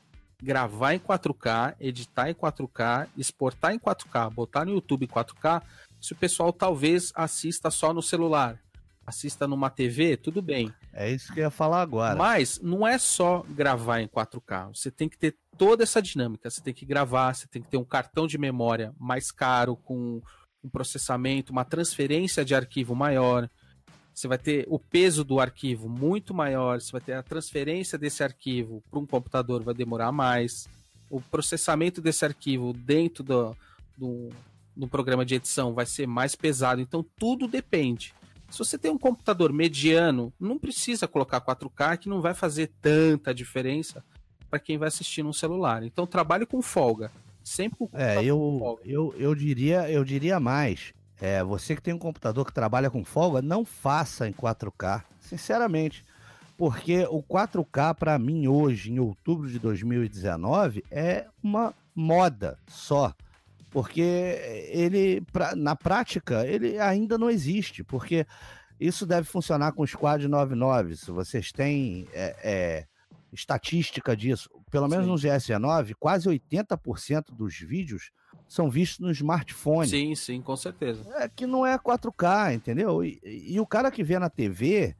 gravar em 4K, editar em 4K, exportar em 4K, botar no YouTube em 4K, se o pessoal talvez assista só no celular, assista numa TV, tudo bem. É isso que eu ia falar agora. Mas não é só gravar em 4K, você tem que ter toda essa dinâmica, você tem que gravar, você tem que ter um cartão de memória mais caro com um processamento, uma transferência de arquivo maior. Você vai ter o peso do arquivo muito maior, você vai ter a transferência desse arquivo para um computador, vai demorar mais. O processamento desse arquivo dentro do, do, do programa de edição vai ser mais pesado. Então, tudo depende. Se você tem um computador mediano, não precisa colocar 4K, que não vai fazer tanta diferença para quem vai assistir no celular. Então, trabalhe com folga. Sempre com É, eu, eu, eu, diria, eu diria mais. É, você que tem um computador que trabalha com folga, não faça em 4K, sinceramente. Porque o 4K, para mim, hoje, em outubro de 2019, é uma moda só. Porque ele, pra, na prática, ele ainda não existe. Porque isso deve funcionar com o Squad 99. Se vocês têm é, é, estatística disso, pelo menos Sim. no GS9, quase 80% dos vídeos são vistos no smartphone. Sim, sim, com certeza. É que não é 4K, entendeu? E, e o cara que vê na TV,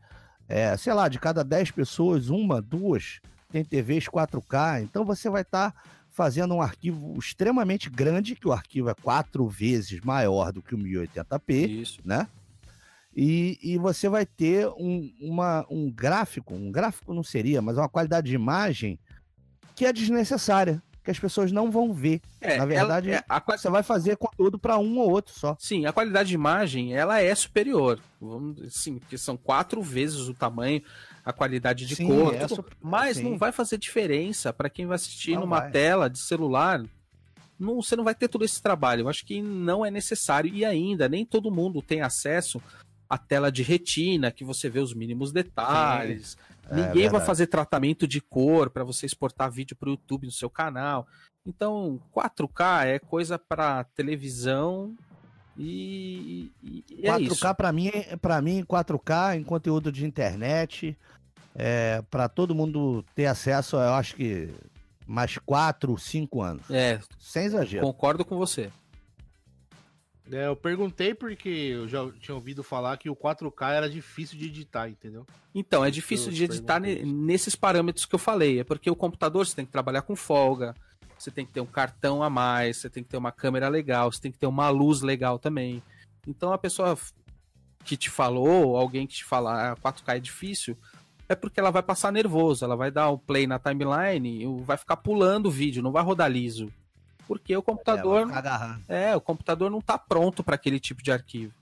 é, sei lá, de cada 10 pessoas, uma, duas tem TVs 4K, então você vai estar tá fazendo um arquivo extremamente grande, que o arquivo é quatro vezes maior do que o 1080p, Isso. né? E, e você vai ter um, uma, um gráfico, um gráfico não seria, mas uma qualidade de imagem que é desnecessária que as pessoas não vão ver. É, Na verdade, ela, é, a, você vai fazer conteúdo para um ou outro só. Sim, a qualidade de imagem ela é superior. Sim, porque são quatro vezes o tamanho, a qualidade de sim, cor. É tudo, mas sim. não vai fazer diferença para quem vai assistir não numa vai. tela de celular. Não, você não vai ter todo esse trabalho. Eu acho que não é necessário. E ainda, nem todo mundo tem acesso à tela de retina, que você vê os mínimos detalhes. Sim é Ninguém vai fazer tratamento de cor para você exportar vídeo para o YouTube no seu canal. Então, 4K é coisa para televisão e, e, e 4K é para mim, para mim 4K em conteúdo de internet, é, para todo mundo ter acesso, eu acho que mais 4, 5 anos. É, sem exagero. Concordo com você. É, eu perguntei porque eu já tinha ouvido falar que o 4K era difícil de editar, entendeu? Então, é difícil de editar nesses parâmetros que eu falei. É porque o computador você tem que trabalhar com folga, você tem que ter um cartão a mais, você tem que ter uma câmera legal, você tem que ter uma luz legal também. Então, a pessoa que te falou, alguém que te fala ah, 4K é difícil, é porque ela vai passar nervoso, ela vai dar o play na timeline, vai ficar pulando o vídeo, não vai rodar liso porque o computador é, é o computador não está pronto para aquele tipo de arquivo.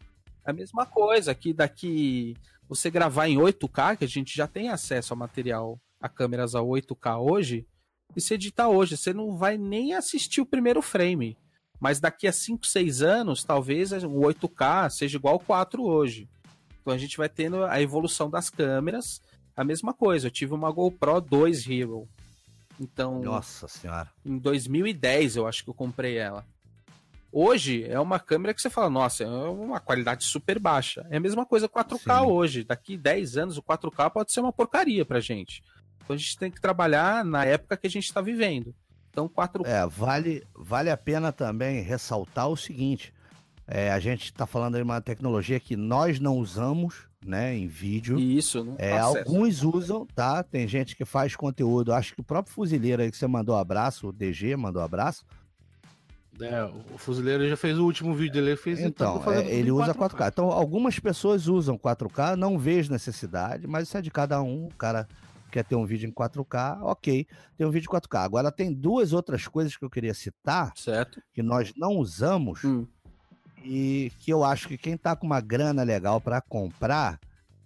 É a mesma coisa que daqui você gravar em 8K, que a gente já tem acesso a material, a câmeras a 8K hoje, e se editar hoje, você não vai nem assistir o primeiro frame. Mas daqui a 5, 6 anos, talvez o 8K seja igual ao 4 hoje. Então a gente vai tendo a evolução das câmeras. A mesma coisa, eu tive uma GoPro 2 Hero. Então. Nossa senhora. Em 2010 eu acho que eu comprei ela. Hoje é uma câmera que você fala, nossa, é uma qualidade super baixa. É a mesma coisa 4K Sim. hoje. Daqui 10 anos o 4K pode ser uma porcaria pra gente. Então a gente tem que trabalhar na época que a gente está vivendo. Então 4K. É, vale, vale a pena também ressaltar o seguinte: é, a gente está falando de uma tecnologia que nós não usamos, né, em vídeo. Isso, não é, Alguns usam, tá? Tem gente que faz conteúdo. Acho que o próprio fuzileiro aí que você mandou abraço, o DG mandou abraço. É, o fuzileiro já fez o último vídeo dele, fez então, é, ele usa 4K. 4K. Então, algumas pessoas usam 4K, não vejo necessidade, mas isso é de cada um. O cara quer ter um vídeo em 4K, ok, tem um vídeo em 4K. Agora tem duas outras coisas que eu queria citar, certo? Que nós não usamos. Hum e que eu acho que quem tá com uma grana legal para comprar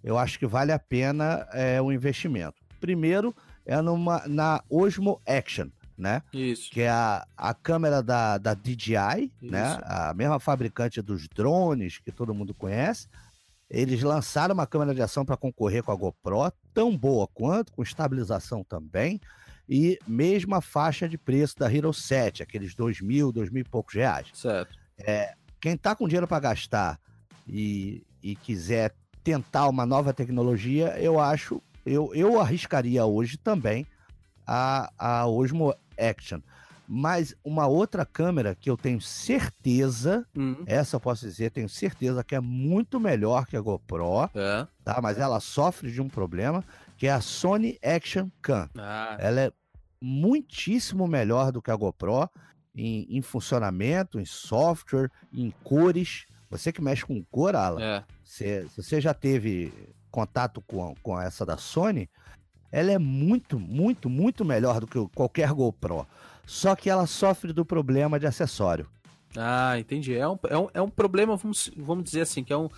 eu acho que vale a pena é, o investimento. Primeiro é numa, na Osmo Action, né? Isso. Que é a, a câmera da, da DJI, né? Isso. A mesma fabricante dos drones que todo mundo conhece. Eles lançaram uma câmera de ação para concorrer com a GoPro, tão boa quanto, com estabilização também, e mesma faixa de preço da Hero 7, aqueles dois mil, dois mil e poucos reais. Certo. Quem tá com dinheiro para gastar e, e quiser tentar uma nova tecnologia, eu acho, eu, eu arriscaria hoje também a, a Osmo Action. Mas uma outra câmera que eu tenho certeza, Hum, essa eu posso dizer, tenho certeza que é muito melhor que a GoPro, é. tá? Mas ela sofre de um problema, que é a Sony Action Cam. Ah, Ela é muitíssimo melhor do que a GoPro em, em funcionamento, em software, em cores. Você que mexe com cor, Alan, é. se, se você já teve contato com, com essa da Sony, ela é muito, muito, muito melhor do que qualquer GoPro. Só que ela sofre do problema de acessório. Ah, entendi. É um, é um, é um problema, vamos, vamos dizer assim, que é um,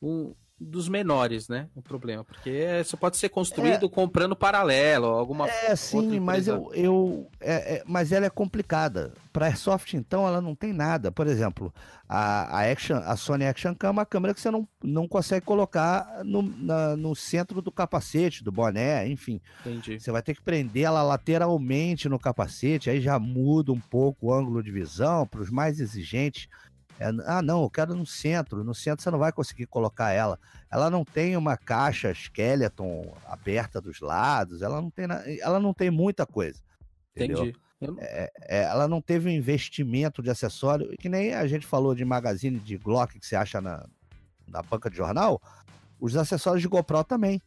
um dos menores, né? O problema. Porque isso pode ser construído comprando paralelo, alguma É, sim, mas eu, eu é- é- mas ela é complicada. Para Airsoft, então, ela não tem nada. Por exemplo, a, a, Action, a Sony Action Cam é uma câmera que você não, não consegue colocar no, na- no centro do capacete, do boné, enfim. Entendi. Você vai ter que prender ela lateralmente no capacete, aí já muda um pouco o ângulo de visão para os mais exigentes. É, ah, não, eu quero no centro. No centro você não vai conseguir colocar ela. Ela não tem uma caixa skeleton aberta dos lados, ela não tem, ela não tem muita coisa. Entendeu? Entendi. Não- É, ela não teve um investimento de acessório, que nem a gente falou de magazine de Glock que você acha na, na banca de jornal, os acessórios de GoPro também.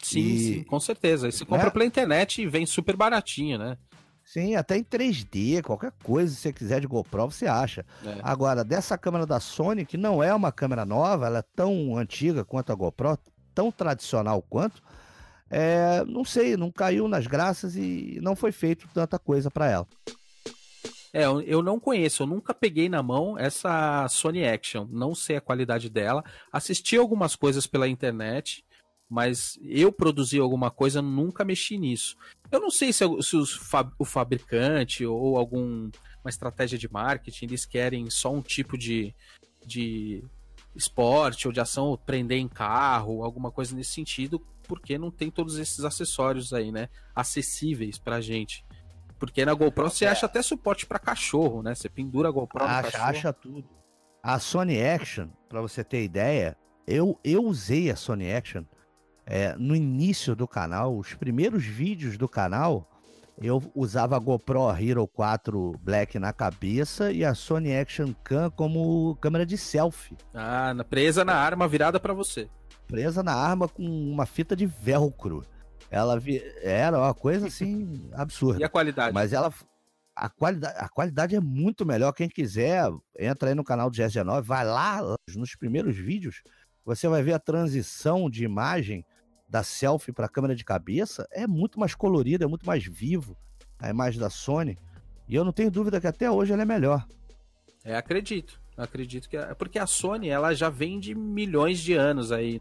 Sim, E- sim, com certeza. E você compra Né? pela internet e vem super baratinho, né? Sim, até em 3D, qualquer coisa que você quiser de GoPro, você acha. É. Agora, dessa câmera da Sony, que não é uma câmera nova, ela é tão antiga quanto a GoPro, tão tradicional quanto, é, não sei, não caiu nas graças e não foi feito tanta coisa para ela. É, eu- eu não conheço, eu nunca peguei na mão essa Sony Action, não sei a qualidade dela. Assisti algumas coisas pela internet, mas eu produzi alguma coisa, nunca mexi nisso. Eu não sei se, se os o fabricante ou alguma estratégia de marketing, eles querem só um tipo de, de esporte ou de ação, ou prender em carro, alguma coisa nesse sentido, porque não tem todos esses acessórios aí, né, acessíveis pra gente. Porque na GoPro você acha até suporte pra cachorro, né? Você pendura a GoPro no Acha, cachorro. acha tudo. A Sony Action, para você ter ideia, eu, eu usei a Sony Action é, no início do canal, os primeiros vídeos do canal, eu usava a GoPro Hero 4 Black na cabeça e a Sony Action Cam como câmera de selfie, Ah, presa na arma, virada pra você. presa na arma com uma fita de velcro. Ela vi- era uma coisa assim [LAUGHS] absurda. E a qualidade? Mas ela. A qualidade, a qualidade é muito melhor. Quem quiser, entra aí no canal do GSG9, vai lá nos primeiros vídeos, você vai ver a transição de imagem da selfie para a câmera de cabeça. É muito mais colorida, é muito mais vivo a imagem da Sony. E eu não tenho dúvida que até hoje ela é melhor. É, acredito. Acredito que é porque a Sony ela já vem de milhões de anos aí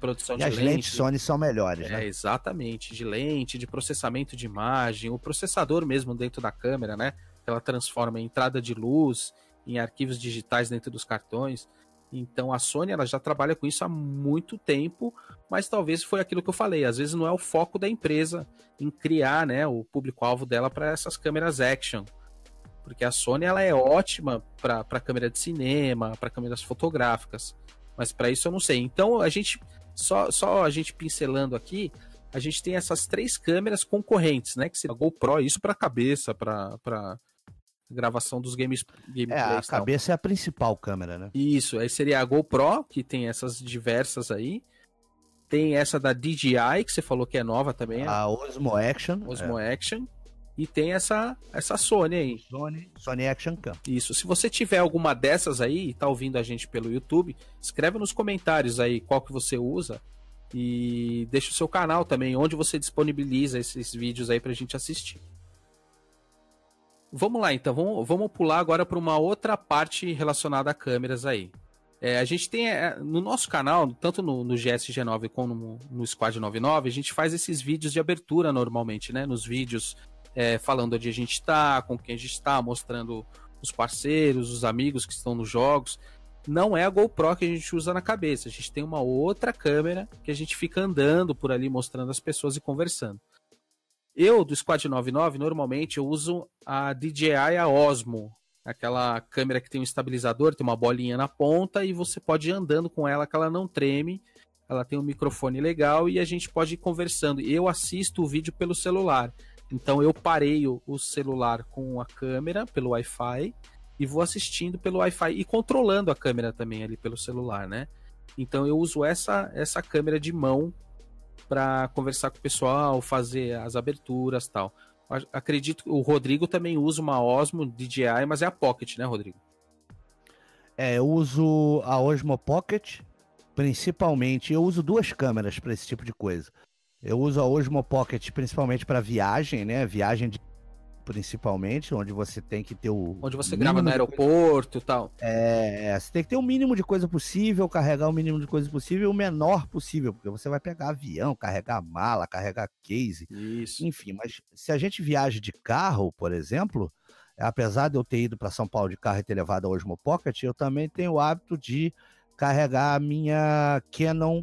produção E de as lente. lentes Sony são melhores, É, né? exatamente, de lente, de processamento de imagem, o processador mesmo dentro da câmera, né? Ela transforma a entrada de luz em arquivos digitais dentro dos cartões. Então a Sony ela já trabalha com isso há muito tempo, mas talvez foi aquilo que eu falei, às vezes não é o foco da empresa em criar, né, o público-alvo dela para essas câmeras action. Porque a Sony ela é ótima para câmera de cinema, para câmeras fotográficas, mas para isso eu não sei. Então a gente só, só a gente pincelando aqui, a gente tem essas três câmeras concorrentes, né? Que seria a GoPro, isso para cabeça, para gravação dos games, É, a gameplays. tal. cabeça é a principal câmera, né? Isso, aí seria a GoPro, que tem essas diversas aí. Tem essa da DJI, que você falou que é nova também, a A Osmo Action. Osmo Action. E tem essa, essa Sony aí. é, Sony, Sony Action Cam. Isso. Se você tiver alguma dessas aí e tá ouvindo a gente pelo YouTube, escreve nos comentários aí qual que você usa e deixa o seu canal também, onde você disponibiliza esses vídeos aí pra gente assistir. Vamos lá então, vamos, vamos pular agora para uma outra parte relacionada a câmeras aí. É, a gente tem é, no nosso canal, tanto no, no GSG9 como no, no Squad 99, a gente faz esses vídeos de abertura normalmente, né? Nos vídeos é, falando onde a gente tá, com quem a gente tá, mostrando os parceiros, os amigos que estão nos jogos. Não é a GoPro que a gente usa na cabeça, a gente tem uma outra câmera que a gente fica andando por ali mostrando as pessoas e conversando. Eu, do Squad 99, normalmente eu uso a DJI a Osmo, aquela câmera que tem um estabilizador, tem uma bolinha na ponta e você pode ir andando com ela que ela não treme. Ela tem um microfone legal e a gente pode ir conversando. Eu assisto o vídeo pelo celular. Então eu pareio o celular com a câmera pelo Wi-Fi e vou assistindo pelo Wi-Fi e controlando a câmera também ali pelo celular, né? Então eu uso essa essa câmera de mão para conversar com o pessoal, fazer as aberturas, tal. Acredito que o Rodrigo também usa uma Osmo DJI, mas é a Pocket, né, Rodrigo? É, eu uso a Osmo Pocket, principalmente. Eu uso duas câmeras para esse tipo de coisa. Eu uso a Osmo Pocket principalmente para viagem, né? Viagem de principalmente, onde você tem que ter o. Onde você grava no aeroporto e tal. É, é, você tem que ter o mínimo de coisa possível, carregar o mínimo de coisa possível e o menor possível, porque você vai pegar avião, carregar mala, carregar case. Isso. Enfim, mas se a gente viaja de carro, por exemplo, apesar de eu ter ido para São Paulo de carro e ter levado a Osmo Pocket, eu também tenho o hábito de carregar a minha Canon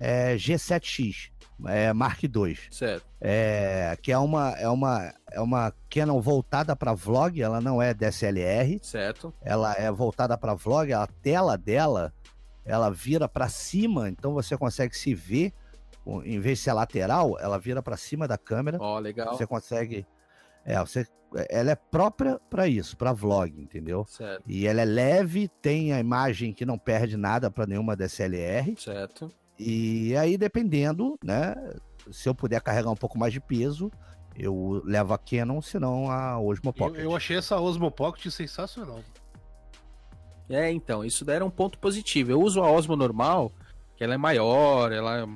é, G7X é, Mark II. Certo. É, que é uma, é uma, é uma Canon voltada para vlog, ela não é DSLR. Certo. Ela é voltada para vlog, a tela dela ela vira para cima, então você consegue se ver, em vez de ser lateral, ela vira para cima da câmera. Ó, oh, legal. Você consegue é, você, ela é própria para isso, para vlog, entendeu? Certo. E ela é leve, tem a imagem que não perde nada para nenhuma DSLR. Certo. E aí, dependendo, né? Se eu puder carregar um pouco mais de peso, eu levo a Canon, senão a Osmo Pocket. Eu, eu achei essa Osmo Pocket sensacional. É, então, isso daí era um ponto positivo. Eu uso a Osmo normal, que ela é maior, ela é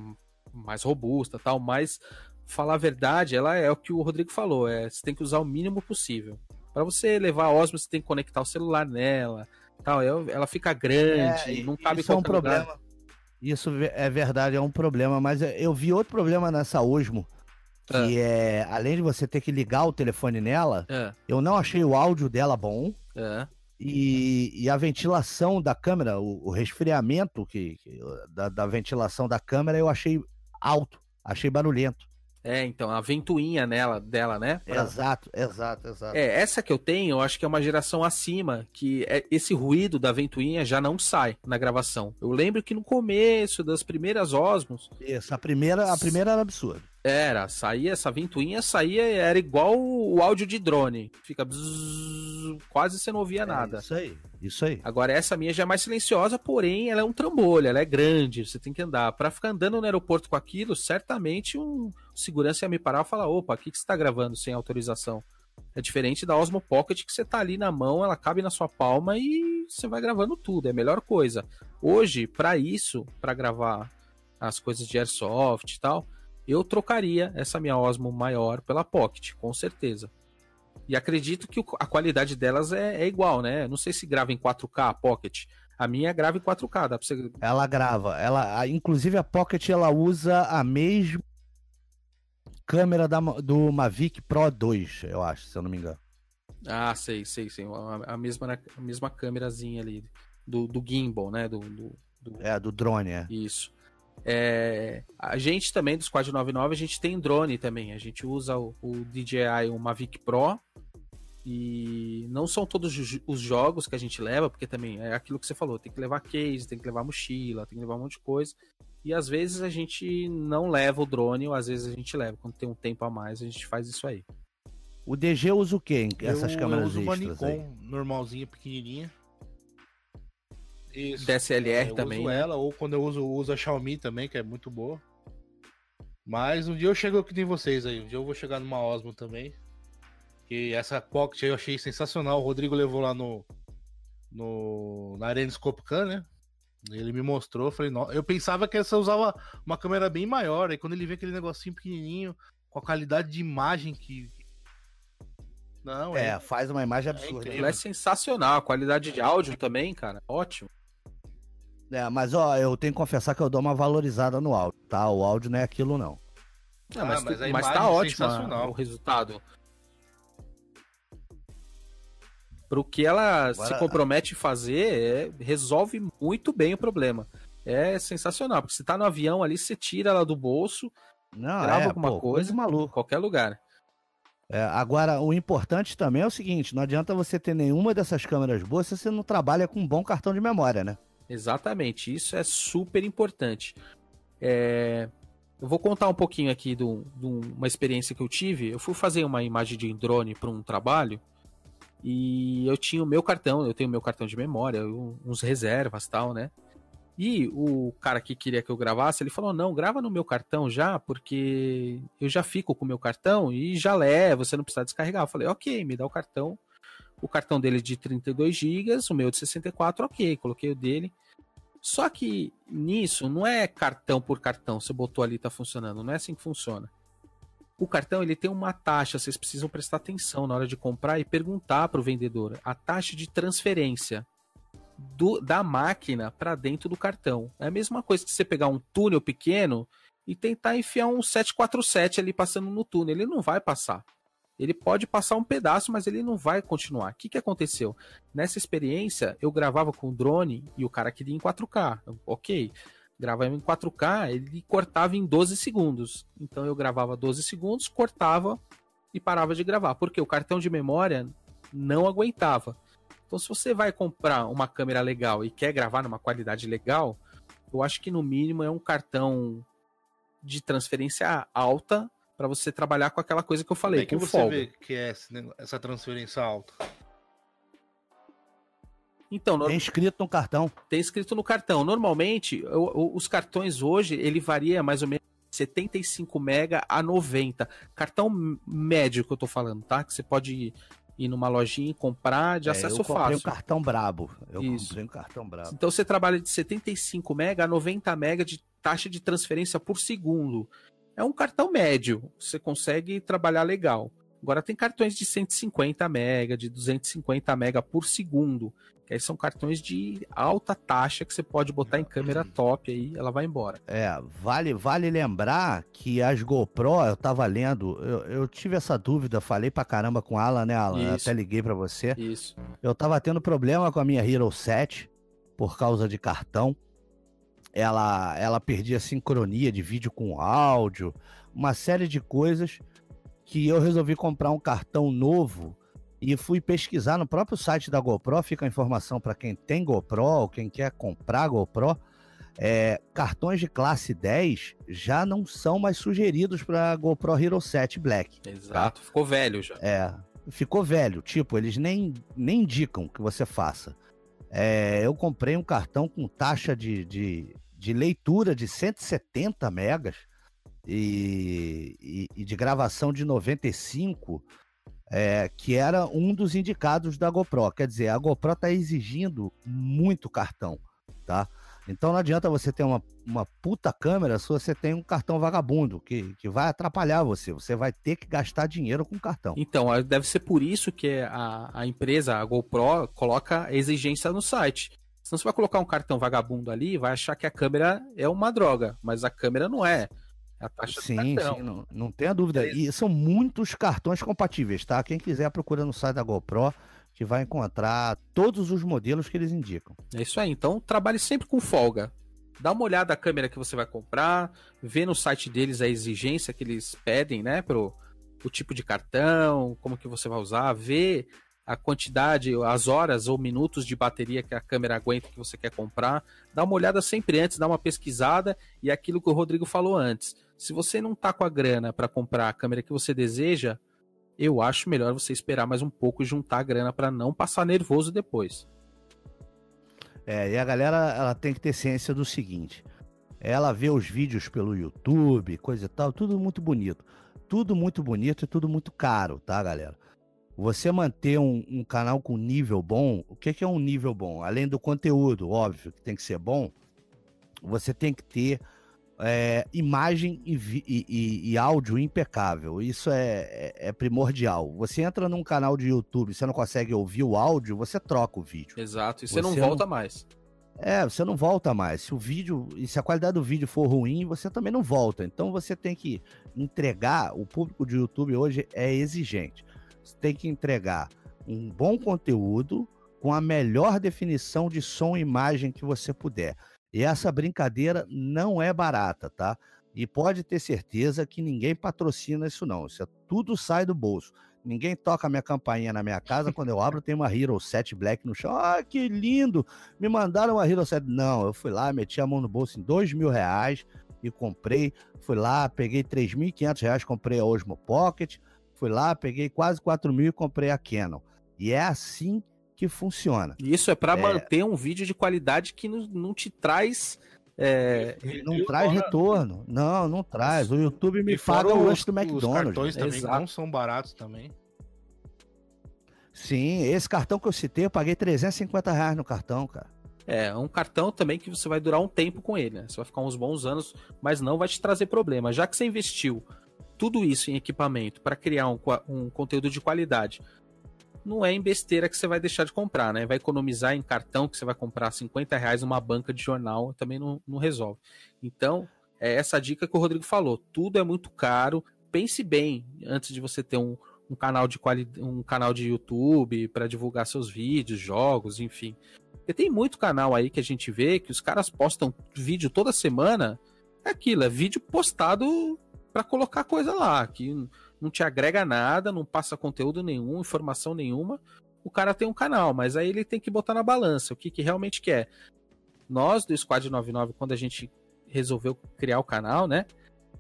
mais robusta tal, mas falar a verdade, ela é o que o Rodrigo falou, é, você tem que usar o mínimo possível. Para você levar a Osmo, você tem que conectar o celular nela, tal, ela fica grande, é, não cabe isso é um problema. Lugar. Isso é verdade, é um problema, mas eu vi outro problema nessa Osmo, que é, é além de você ter que ligar o telefone nela, é. eu não achei o áudio dela bom. É. E, e, a ventilação da câmera, o, o resfriamento que, que da, da, ventilação da câmera, eu achei alto, achei barulhento. É, então, a ventoinha nela, dela, né? Pra... Exato, exato, exato. É, essa que eu tenho, eu acho que é uma geração acima, que é, esse ruído da ventoinha já não sai na gravação. Eu lembro que no começo das primeiras Osmos... Isso, a primeira, a primeira era absurda. Era, saía essa ventoinha, saía, era igual o áudio de drone. Fica bzzz, quase você não ouvia é, nada. Isso aí, isso aí. Agora essa minha já é mais silenciosa, porém ela é um trambolho, ela é grande, você tem que andar. Para ficar andando no aeroporto com aquilo, certamente um segurança ia me parar e falar: opa, o que, que você tá gravando sem autorização? É diferente da Osmo Pocket que você tá ali na mão, ela cabe na sua palma e você vai gravando tudo, é a melhor coisa. Hoje, para isso, para gravar as coisas de airsoft e tal, eu trocaria essa minha Osmo maior pela Pocket, com certeza. E acredito que a qualidade delas é, é, igual, né? Não sei se grava em 4K a Pocket. A minha grava em 4K, dá pra você... Ela grava. Ela, inclusive a Pocket ela usa a mesma câmera da, do Mavic Pro 2, eu acho, se eu não me engano. Ah, sei, sei, sei. A, mesma, a mesma câmerazinha ali do, do gimbal, né? Do, do, do... É, do drone, é. Isso. É, a gente também, do Squad 99, a gente tem drone também. A gente usa o, o DJI, o Mavic Pro. E não são todos os jogos que a gente leva, porque também é aquilo que você falou: tem que levar case, tem que levar mochila, tem que levar um monte de coisa. E às vezes a gente não leva o drone, ou às vezes a gente leva. Quando tem um tempo a mais, a gente faz isso aí. O DG usa o quê? Essas eu, câmeras eu uso extras uma Nikon, aí? normalzinha, pequenininha. Isso. DSLR é, também. Uso né? ela, ou quando eu uso, uso a Xiaomi também, que é muito boa. Mas um dia eu chego que nem vocês aí. Um dia eu vou chegar numa Osmo também. Que essa Pocket aí eu achei sensacional. O Rodrigo levou lá no. no na Arena Scopcan, né? Ele me mostrou, eu falei, não. Eu pensava que essa usava uma câmera bem maior. Aí quando ele vê aquele negocinho pequenininho, com a qualidade de imagem que. Não, é. é faz uma imagem absurda. É, é sensacional. A qualidade de áudio também, cara, ótimo. É, mas ó, eu tenho que confessar que eu dou uma valorizada no áudio, tá? O áudio não é aquilo, não. Ah, mas, mas tu- a mas tá é ótimo sensacional. o resultado. Pro que ela Agora- se compromete a fazer, é- resolve muito bem o problema. É sensacional, porque você tá no avião ali, você tira ela do bolso, Não, grava é, alguma pô, coisa, maluco. qualquer lugar. É, agora, o importante também é o seguinte: não adianta você ter nenhuma dessas câmeras boas se você não trabalha com um bom cartão de memória, né? Exatamente, isso é super importante. É, Eu vou contar um pouquinho aqui de um- uma experiência que eu tive. Eu fui fazer uma imagem de drone para um trabalho e eu tinha o meu cartão, eu tenho o meu cartão de memória, uns reservas tal, né? E o cara que queria que eu gravasse, ele falou: não, grava no meu cartão já, porque eu já fico com o meu cartão e já levo, você não precisa descarregar. Eu falei: ok, me dá o cartão. O cartão dele é de 32 GB, o meu de 64, ok, coloquei o dele. Só que nisso não é cartão por cartão, você botou ali tá funcionando, não é assim que funciona. O cartão ele tem uma taxa, vocês precisam prestar atenção na hora de comprar e perguntar para o vendedor a taxa de transferência do- da máquina para dentro do cartão. É a mesma coisa que você pegar um túnel pequeno e tentar enfiar um 747 ali passando no túnel, ele não vai passar. Ele pode passar um pedaço, mas ele não vai continuar. O que, que aconteceu? Nessa experiência, eu gravava com o drone e o cara queria em 4K. Eu, Ok, gravava em 4K, ele cortava em 12 segundos. Então eu gravava 12 segundos, cortava e parava de gravar, porque o cartão de memória não aguentava. Então, se você vai comprar uma câmera legal e quer gravar numa qualidade legal, eu acho que no mínimo é um cartão de transferência alta para você trabalhar com aquela coisa que eu Como falei, é que com você folga. vê que é essa transferência alta? Então, no- Tem escrito no cartão. tem escrito no cartão. Normalmente, os cartões hoje, ele varia mais ou menos de 75 mega a 90. Cartão médio que eu tô falando, tá? Que você pode ir numa lojinha e comprar de É, acesso eu fácil. um cartão brabo. Eu Isso. comprei um cartão brabo. Então você trabalha de 75 mega a 90 mega de taxa de transferência por segundo. É um cartão médio, você consegue trabalhar legal. Agora tem cartões de 150 mega, de 250 mega por segundo, que aí são cartões de alta taxa que você pode botar em câmera top aí, ela vai embora. É, vale, vale lembrar que as GoPro, eu tava lendo, eu, eu tive essa dúvida, falei pra caramba com a Alan, né, Alan? Até liguei pra você. Isso. Eu tava tendo problema com a minha Hero 7 por causa de cartão. Ela, ela perdia sincronia de vídeo com áudio, uma série de coisas que eu resolvi comprar um cartão novo e fui pesquisar no próprio site da GoPro, fica a informação para quem tem GoPro ou quem quer comprar GoPro. É, cartões de classe 10 já não são mais sugeridos para GoPro Hero 7 Black. Exato. Ficou velho já. É, ficou velho. Tipo, eles nem, nem indicam que você faça. É, eu comprei um cartão com taxa de, de, de leitura de 170 megas e, e, e de gravação de 95, é, que era um dos indicados da GoPro. Quer dizer, a GoPro está exigindo muito cartão, tá? Então não adianta você ter uma, uma puta câmera se você tem um cartão vagabundo, que, que vai atrapalhar você. Você vai ter que gastar dinheiro com cartão. Então, ah, deve ser por isso que a, a empresa, a GoPro, coloca exigência no site. Senão você vai colocar um cartão vagabundo ali e vai achar que a câmera é uma droga, mas a câmera não é. É a taxa Sim, sim, não, não tenha dúvida. E são muitos cartões compatíveis, tá? Quem quiser procura no site da GoPro, que vai encontrar todos os modelos que eles indicam. É isso aí. Então, trabalhe sempre com folga. Dá uma olhada na câmera que você vai comprar, vê no site deles a exigência que eles pedem, né, pro o tipo de cartão, como que você vai usar, vê a quantidade, as horas ou minutos de bateria que a câmera aguenta que você quer comprar. Dá uma olhada sempre antes, dá uma pesquisada e é aquilo que o Rodrigo falou antes. Se você não tá com a grana para comprar a câmera que você deseja, eu acho melhor você esperar mais um pouco e juntar a grana para não passar nervoso depois. É, e a galera ela tem que ter ciência do seguinte: ela vê os vídeos pelo YouTube, coisa e tal, tudo muito bonito. Tudo muito bonito e tudo muito caro, tá, galera? Você manter um, um canal com nível bom, o que, que é um nível bom? Além do conteúdo, óbvio, que tem que ser bom, você tem que ter é, imagem e, e- e- áudio impecável. Isso é, é- é primordial. Você entra num canal de YouTube, você não consegue ouvir o áudio, você troca o vídeo. Exato, e você, não Você volta mais. É, você não volta mais. Se o vídeo, e se a qualidade do vídeo for ruim, você também não volta. Então você tem que entregar, o público de YouTube hoje é exigente. Tem que entregar um bom conteúdo com a melhor definição de som e imagem que você puder. E essa brincadeira não é barata, tá? E pode ter certeza que ninguém patrocina isso não. Isso é, tudo sai do bolso. Ninguém toca minha campainha na minha casa. Quando eu abro, tem uma Hero 7 Black no chão. Ah, que lindo! Me mandaram uma Hero 7. Não, eu fui lá, meti a mão no bolso em dois mil reais e comprei. Fui lá, peguei 3.500 reais, comprei a Osmo Pocket. Fui lá, peguei quase 4 mil e comprei a Canon. E é assim que funciona. Isso é para é... manter um vídeo de qualidade que não, não te traz é, não traz retorno. Não, não traz. O YouTube me paga o lanche do McDonald's. Os cartões também Exato. não são baratos também. Sim, esse cartão que eu citei, eu paguei 350 reais no cartão, cara. É, um cartão também que você vai durar um tempo com ele, né? Você vai ficar uns bons anos, mas não vai te trazer problema. Já que você investiu tudo isso em equipamento para criar um, um conteúdo de qualidade, não é em besteira que você vai deixar de comprar, né? Vai economizar em cartão que você vai comprar 50 reais numa banca de jornal, também não, não resolve. Então, é essa dica que o Rodrigo falou. Tudo é muito caro. Pense bem antes de você ter um, um canal de quali... um canal de YouTube para divulgar seus vídeos, jogos, enfim. Porque tem muito canal aí que a gente vê que os caras postam vídeo toda semana. É aquilo, é vídeo postado para colocar coisa lá, que não te agrega nada, não passa conteúdo nenhum, informação nenhuma. O cara tem um canal, mas aí ele tem que botar na balança o que, que realmente quer. Nós do Squad 99, quando a gente resolveu criar o canal, né?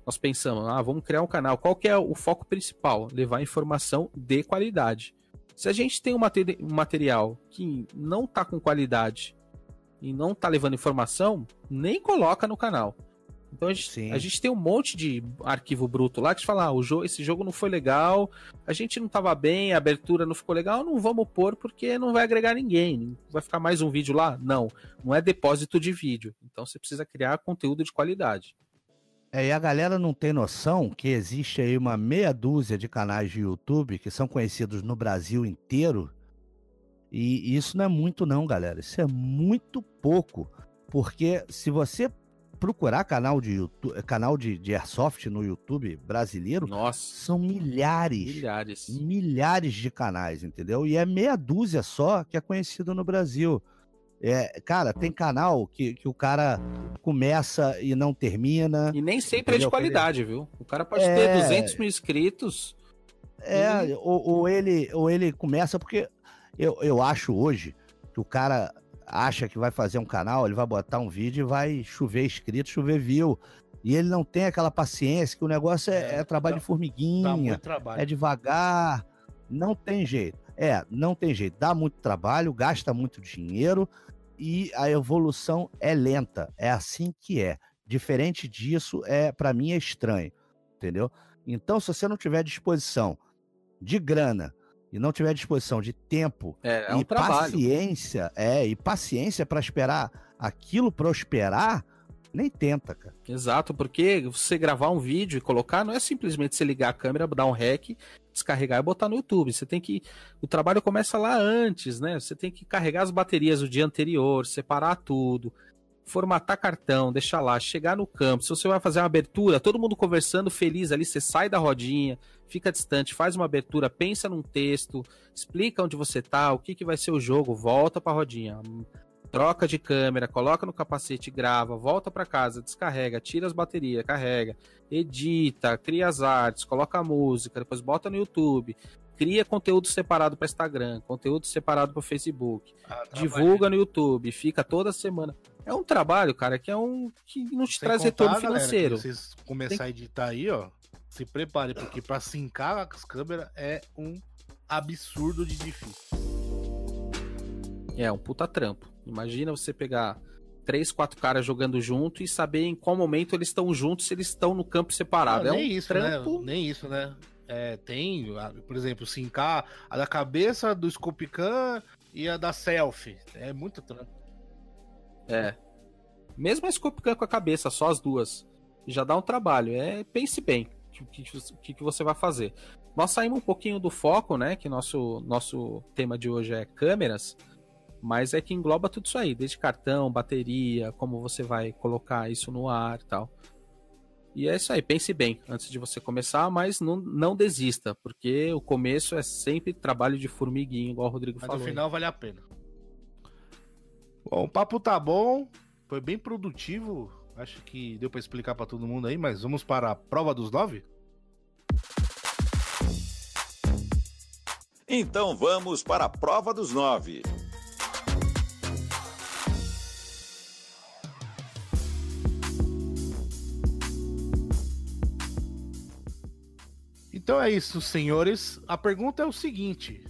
Nós pensamos, ah, vamos criar um canal. Qual que é o foco principal? Levar informação de qualidade. Se a gente tem um, um material que não tá com qualidade e não tá levando informação, nem coloca no canal. Então a gente, a gente, tem um monte de arquivo bruto lá que te fala, ah, o jogo, esse jogo não foi legal, a gente não tava bem, a abertura não ficou legal, não vamos pôr porque não vai agregar ninguém. Vai ficar mais um vídeo lá? Não, não é depósito de vídeo. Então você precisa criar conteúdo de qualidade. É, e a galera não tem noção que existe aí uma meia dúzia de canais de YouTube que são conhecidos no Brasil inteiro. E isso não é muito não, galera. Isso é muito pouco. Porque se você procurar canal de YouTube, canal de, de Airsoft no YouTube brasileiro, Nossa. são milhares, milhares, milhares de canais, entendeu? E é meia dúzia só que é conhecido no Brasil. É, cara, tem canal que, que o cara começa e não termina. E nem sempre entendeu? é de qualidade, viu? O cara pode é... ter 200 mil inscritos. É, e... ou, ou, ele, ou ele começa, porque eu, eu acho hoje que o cara acha que vai fazer um canal, ele vai botar um vídeo e vai chover inscrito, chover view. E ele não tem aquela paciência, que o negócio é, é, é trabalho dá, de formiguinha, é devagar, não tem jeito. É, não tem jeito, dá muito trabalho, gasta muito dinheiro e a evolução é lenta, é assim que é. Diferente disso, é para mim é estranho, entendeu? Então, se você não tiver disposição de grana, e não tiver disposição de tempo é, é um e trabalho. paciência, é, e paciência para esperar aquilo prosperar, nem tenta, cara. Exato, porque você gravar um vídeo e colocar não é simplesmente você ligar a câmera, dar um rec, descarregar e botar no YouTube. Você tem que. O trabalho começa lá antes, né? Você tem que carregar as baterias do dia anterior, separar tudo, formatar cartão, deixar lá, chegar no campo. Se você vai fazer uma abertura, todo mundo conversando feliz ali, você sai da rodinha, fica distante, faz uma abertura, pensa num texto, explica onde você tá, o que, que vai ser o jogo, volta pra rodinha. Troca de câmera, coloca no capacete, grava, volta para casa, descarrega, tira as baterias, carrega, edita, cria as artes, coloca a música, depois bota no YouTube, cria conteúdo separado para Instagram, conteúdo separado para Facebook, ah, divulga no YouTube, fica toda semana. É um trabalho, cara, que é um que não te Sem traz retorno financeiro. Galera, vocês começar Tem... a editar aí, ó, se prepare, porque para sincar as câmeras é um absurdo de difícil. É, um puta trampo. Imagina você pegar três, quatro caras jogando junto e saber em qual momento eles estão juntos, se eles estão no campo separado. Não, é nem um isso, trampo... né? Nem isso, né? É, tem, por exemplo, sincar a da cabeça do Scopican e a da selfie. É muito trampo. É. Mesmo a Scopican com a cabeça, só as duas. Já dá um trabalho. É, pense bem que, que, que você vai fazer. Nós saímos um pouquinho do foco, né? Que nosso, nosso tema de hoje é câmeras. Mas é que engloba tudo isso aí, desde cartão, bateria, como você vai colocar isso no ar e tal. E é isso aí, pense bem antes de você começar, mas não, não desista, porque o começo é sempre trabalho de formiguinha, igual o Rodrigo Mas falou. no aí. final vale a pena. Bom, o papo tá bom, foi bem produtivo. Acho que deu pra explicar pra todo mundo aí, mas vamos para a prova dos nove? Então vamos para a prova dos nove. Então é isso, senhores. A pergunta é o seguinte: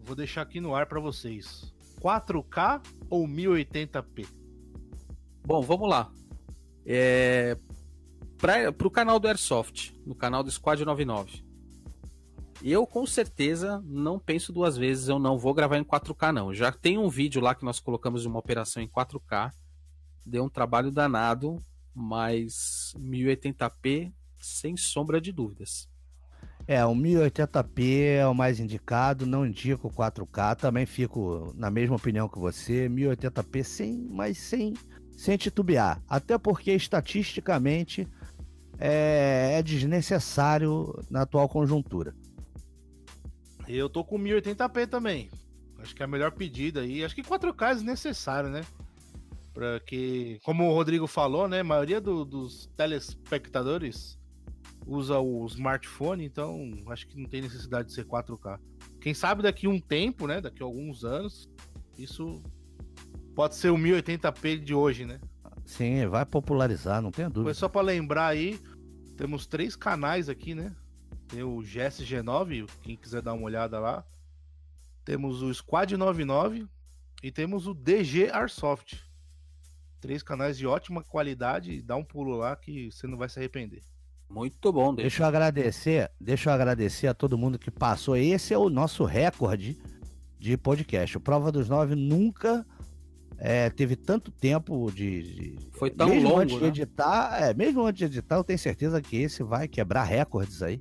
vou deixar aqui no ar pra vocês: 4K ou 1080p? Bom, vamos lá. É... Para o canal do Airsoft, no canal do Squad 99. Eu com certeza não penso duas vezes, eu não vou gravar em 4K não. Já tem um vídeo lá que nós colocamos uma operação em 4K. Deu um trabalho danado, mas 1080p sem sombra de dúvidas. É, o 1080p é o mais indicado, não indico 4K, também fico na mesma opinião que você, 1080p sem, mas sem, sem titubear. Até porque estatisticamente é, é desnecessário na atual conjuntura. Eu tô com 1080p também. Acho que é a melhor pedida aí. Acho que 4K é desnecessário, né? Pra que, como o Rodrigo falou, né? A maioria do- dos telespectadores usa o smartphone, então acho que não tem necessidade de ser 4K. Quem sabe daqui um tempo, né? Daqui a alguns anos, isso pode ser o 1080p de hoje, né? Sim, vai popularizar, não tenha Foi dúvida. só pra lembrar aí, temos três canais aqui, né? Tem o GSG9, quem quiser dar uma olhada lá. Temos o Squad 99 e temos o DG Airsoft. Três canais de ótima qualidade, dá um pulo lá que você não vai se arrepender. Muito bom, deixa. Deixa eu agradecer, deixa eu agradecer a todo mundo que passou. Esse é o nosso recorde de podcast. O Prova dos Nove nunca é, teve tanto tempo de. de- Foi tão mesmo longo, antes de né? editar, é, mesmo antes de editar, eu tenho certeza que esse vai quebrar recordes aí.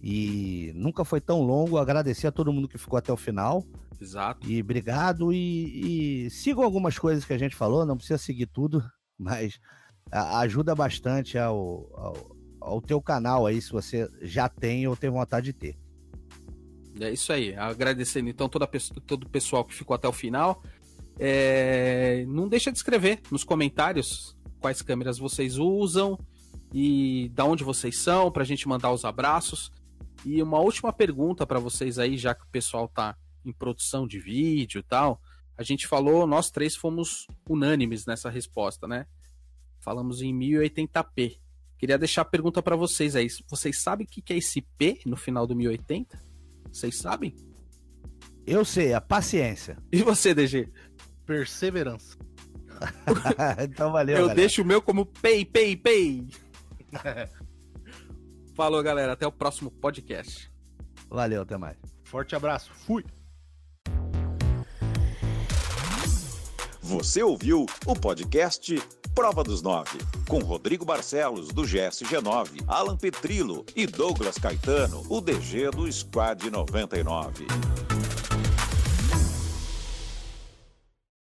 E nunca foi tão longo. Agradecer a todo mundo que ficou até o final. Exato. E obrigado. E, e sigam algumas coisas que a gente falou, não precisa seguir tudo, [LAUGHS] mas ajuda bastante ao, ao, ao teu canal aí, se você já tem ou tem vontade de ter. É isso aí. Agradecendo então toda todo o pessoal que ficou até o final. É, Não deixa de escrever nos comentários quais câmeras vocês usam e da onde vocês são para a gente mandar os abraços. E uma última pergunta para vocês aí, já que o pessoal tá em produção de vídeo e tal. A gente falou, nós três fomos unânimes nessa resposta, né? Falamos em 1080p. Queria deixar a pergunta para vocês aí. Vocês sabem o que que é esse P no final do 1080? Vocês sabem? Eu sei, a paciência. E você, DG? Perseverança. [LAUGHS] então valeu, eu galera. deixo o meu como pay, pay, pay. [LAUGHS] Falou, galera. Até o próximo podcast. Valeu, até mais. Forte abraço. Fui. Você ouviu o podcast Prova dos Nove, com Rodrigo Barcelos, do GSG9, Alan Petrilo e Douglas Caetano, o DG do Squad 99.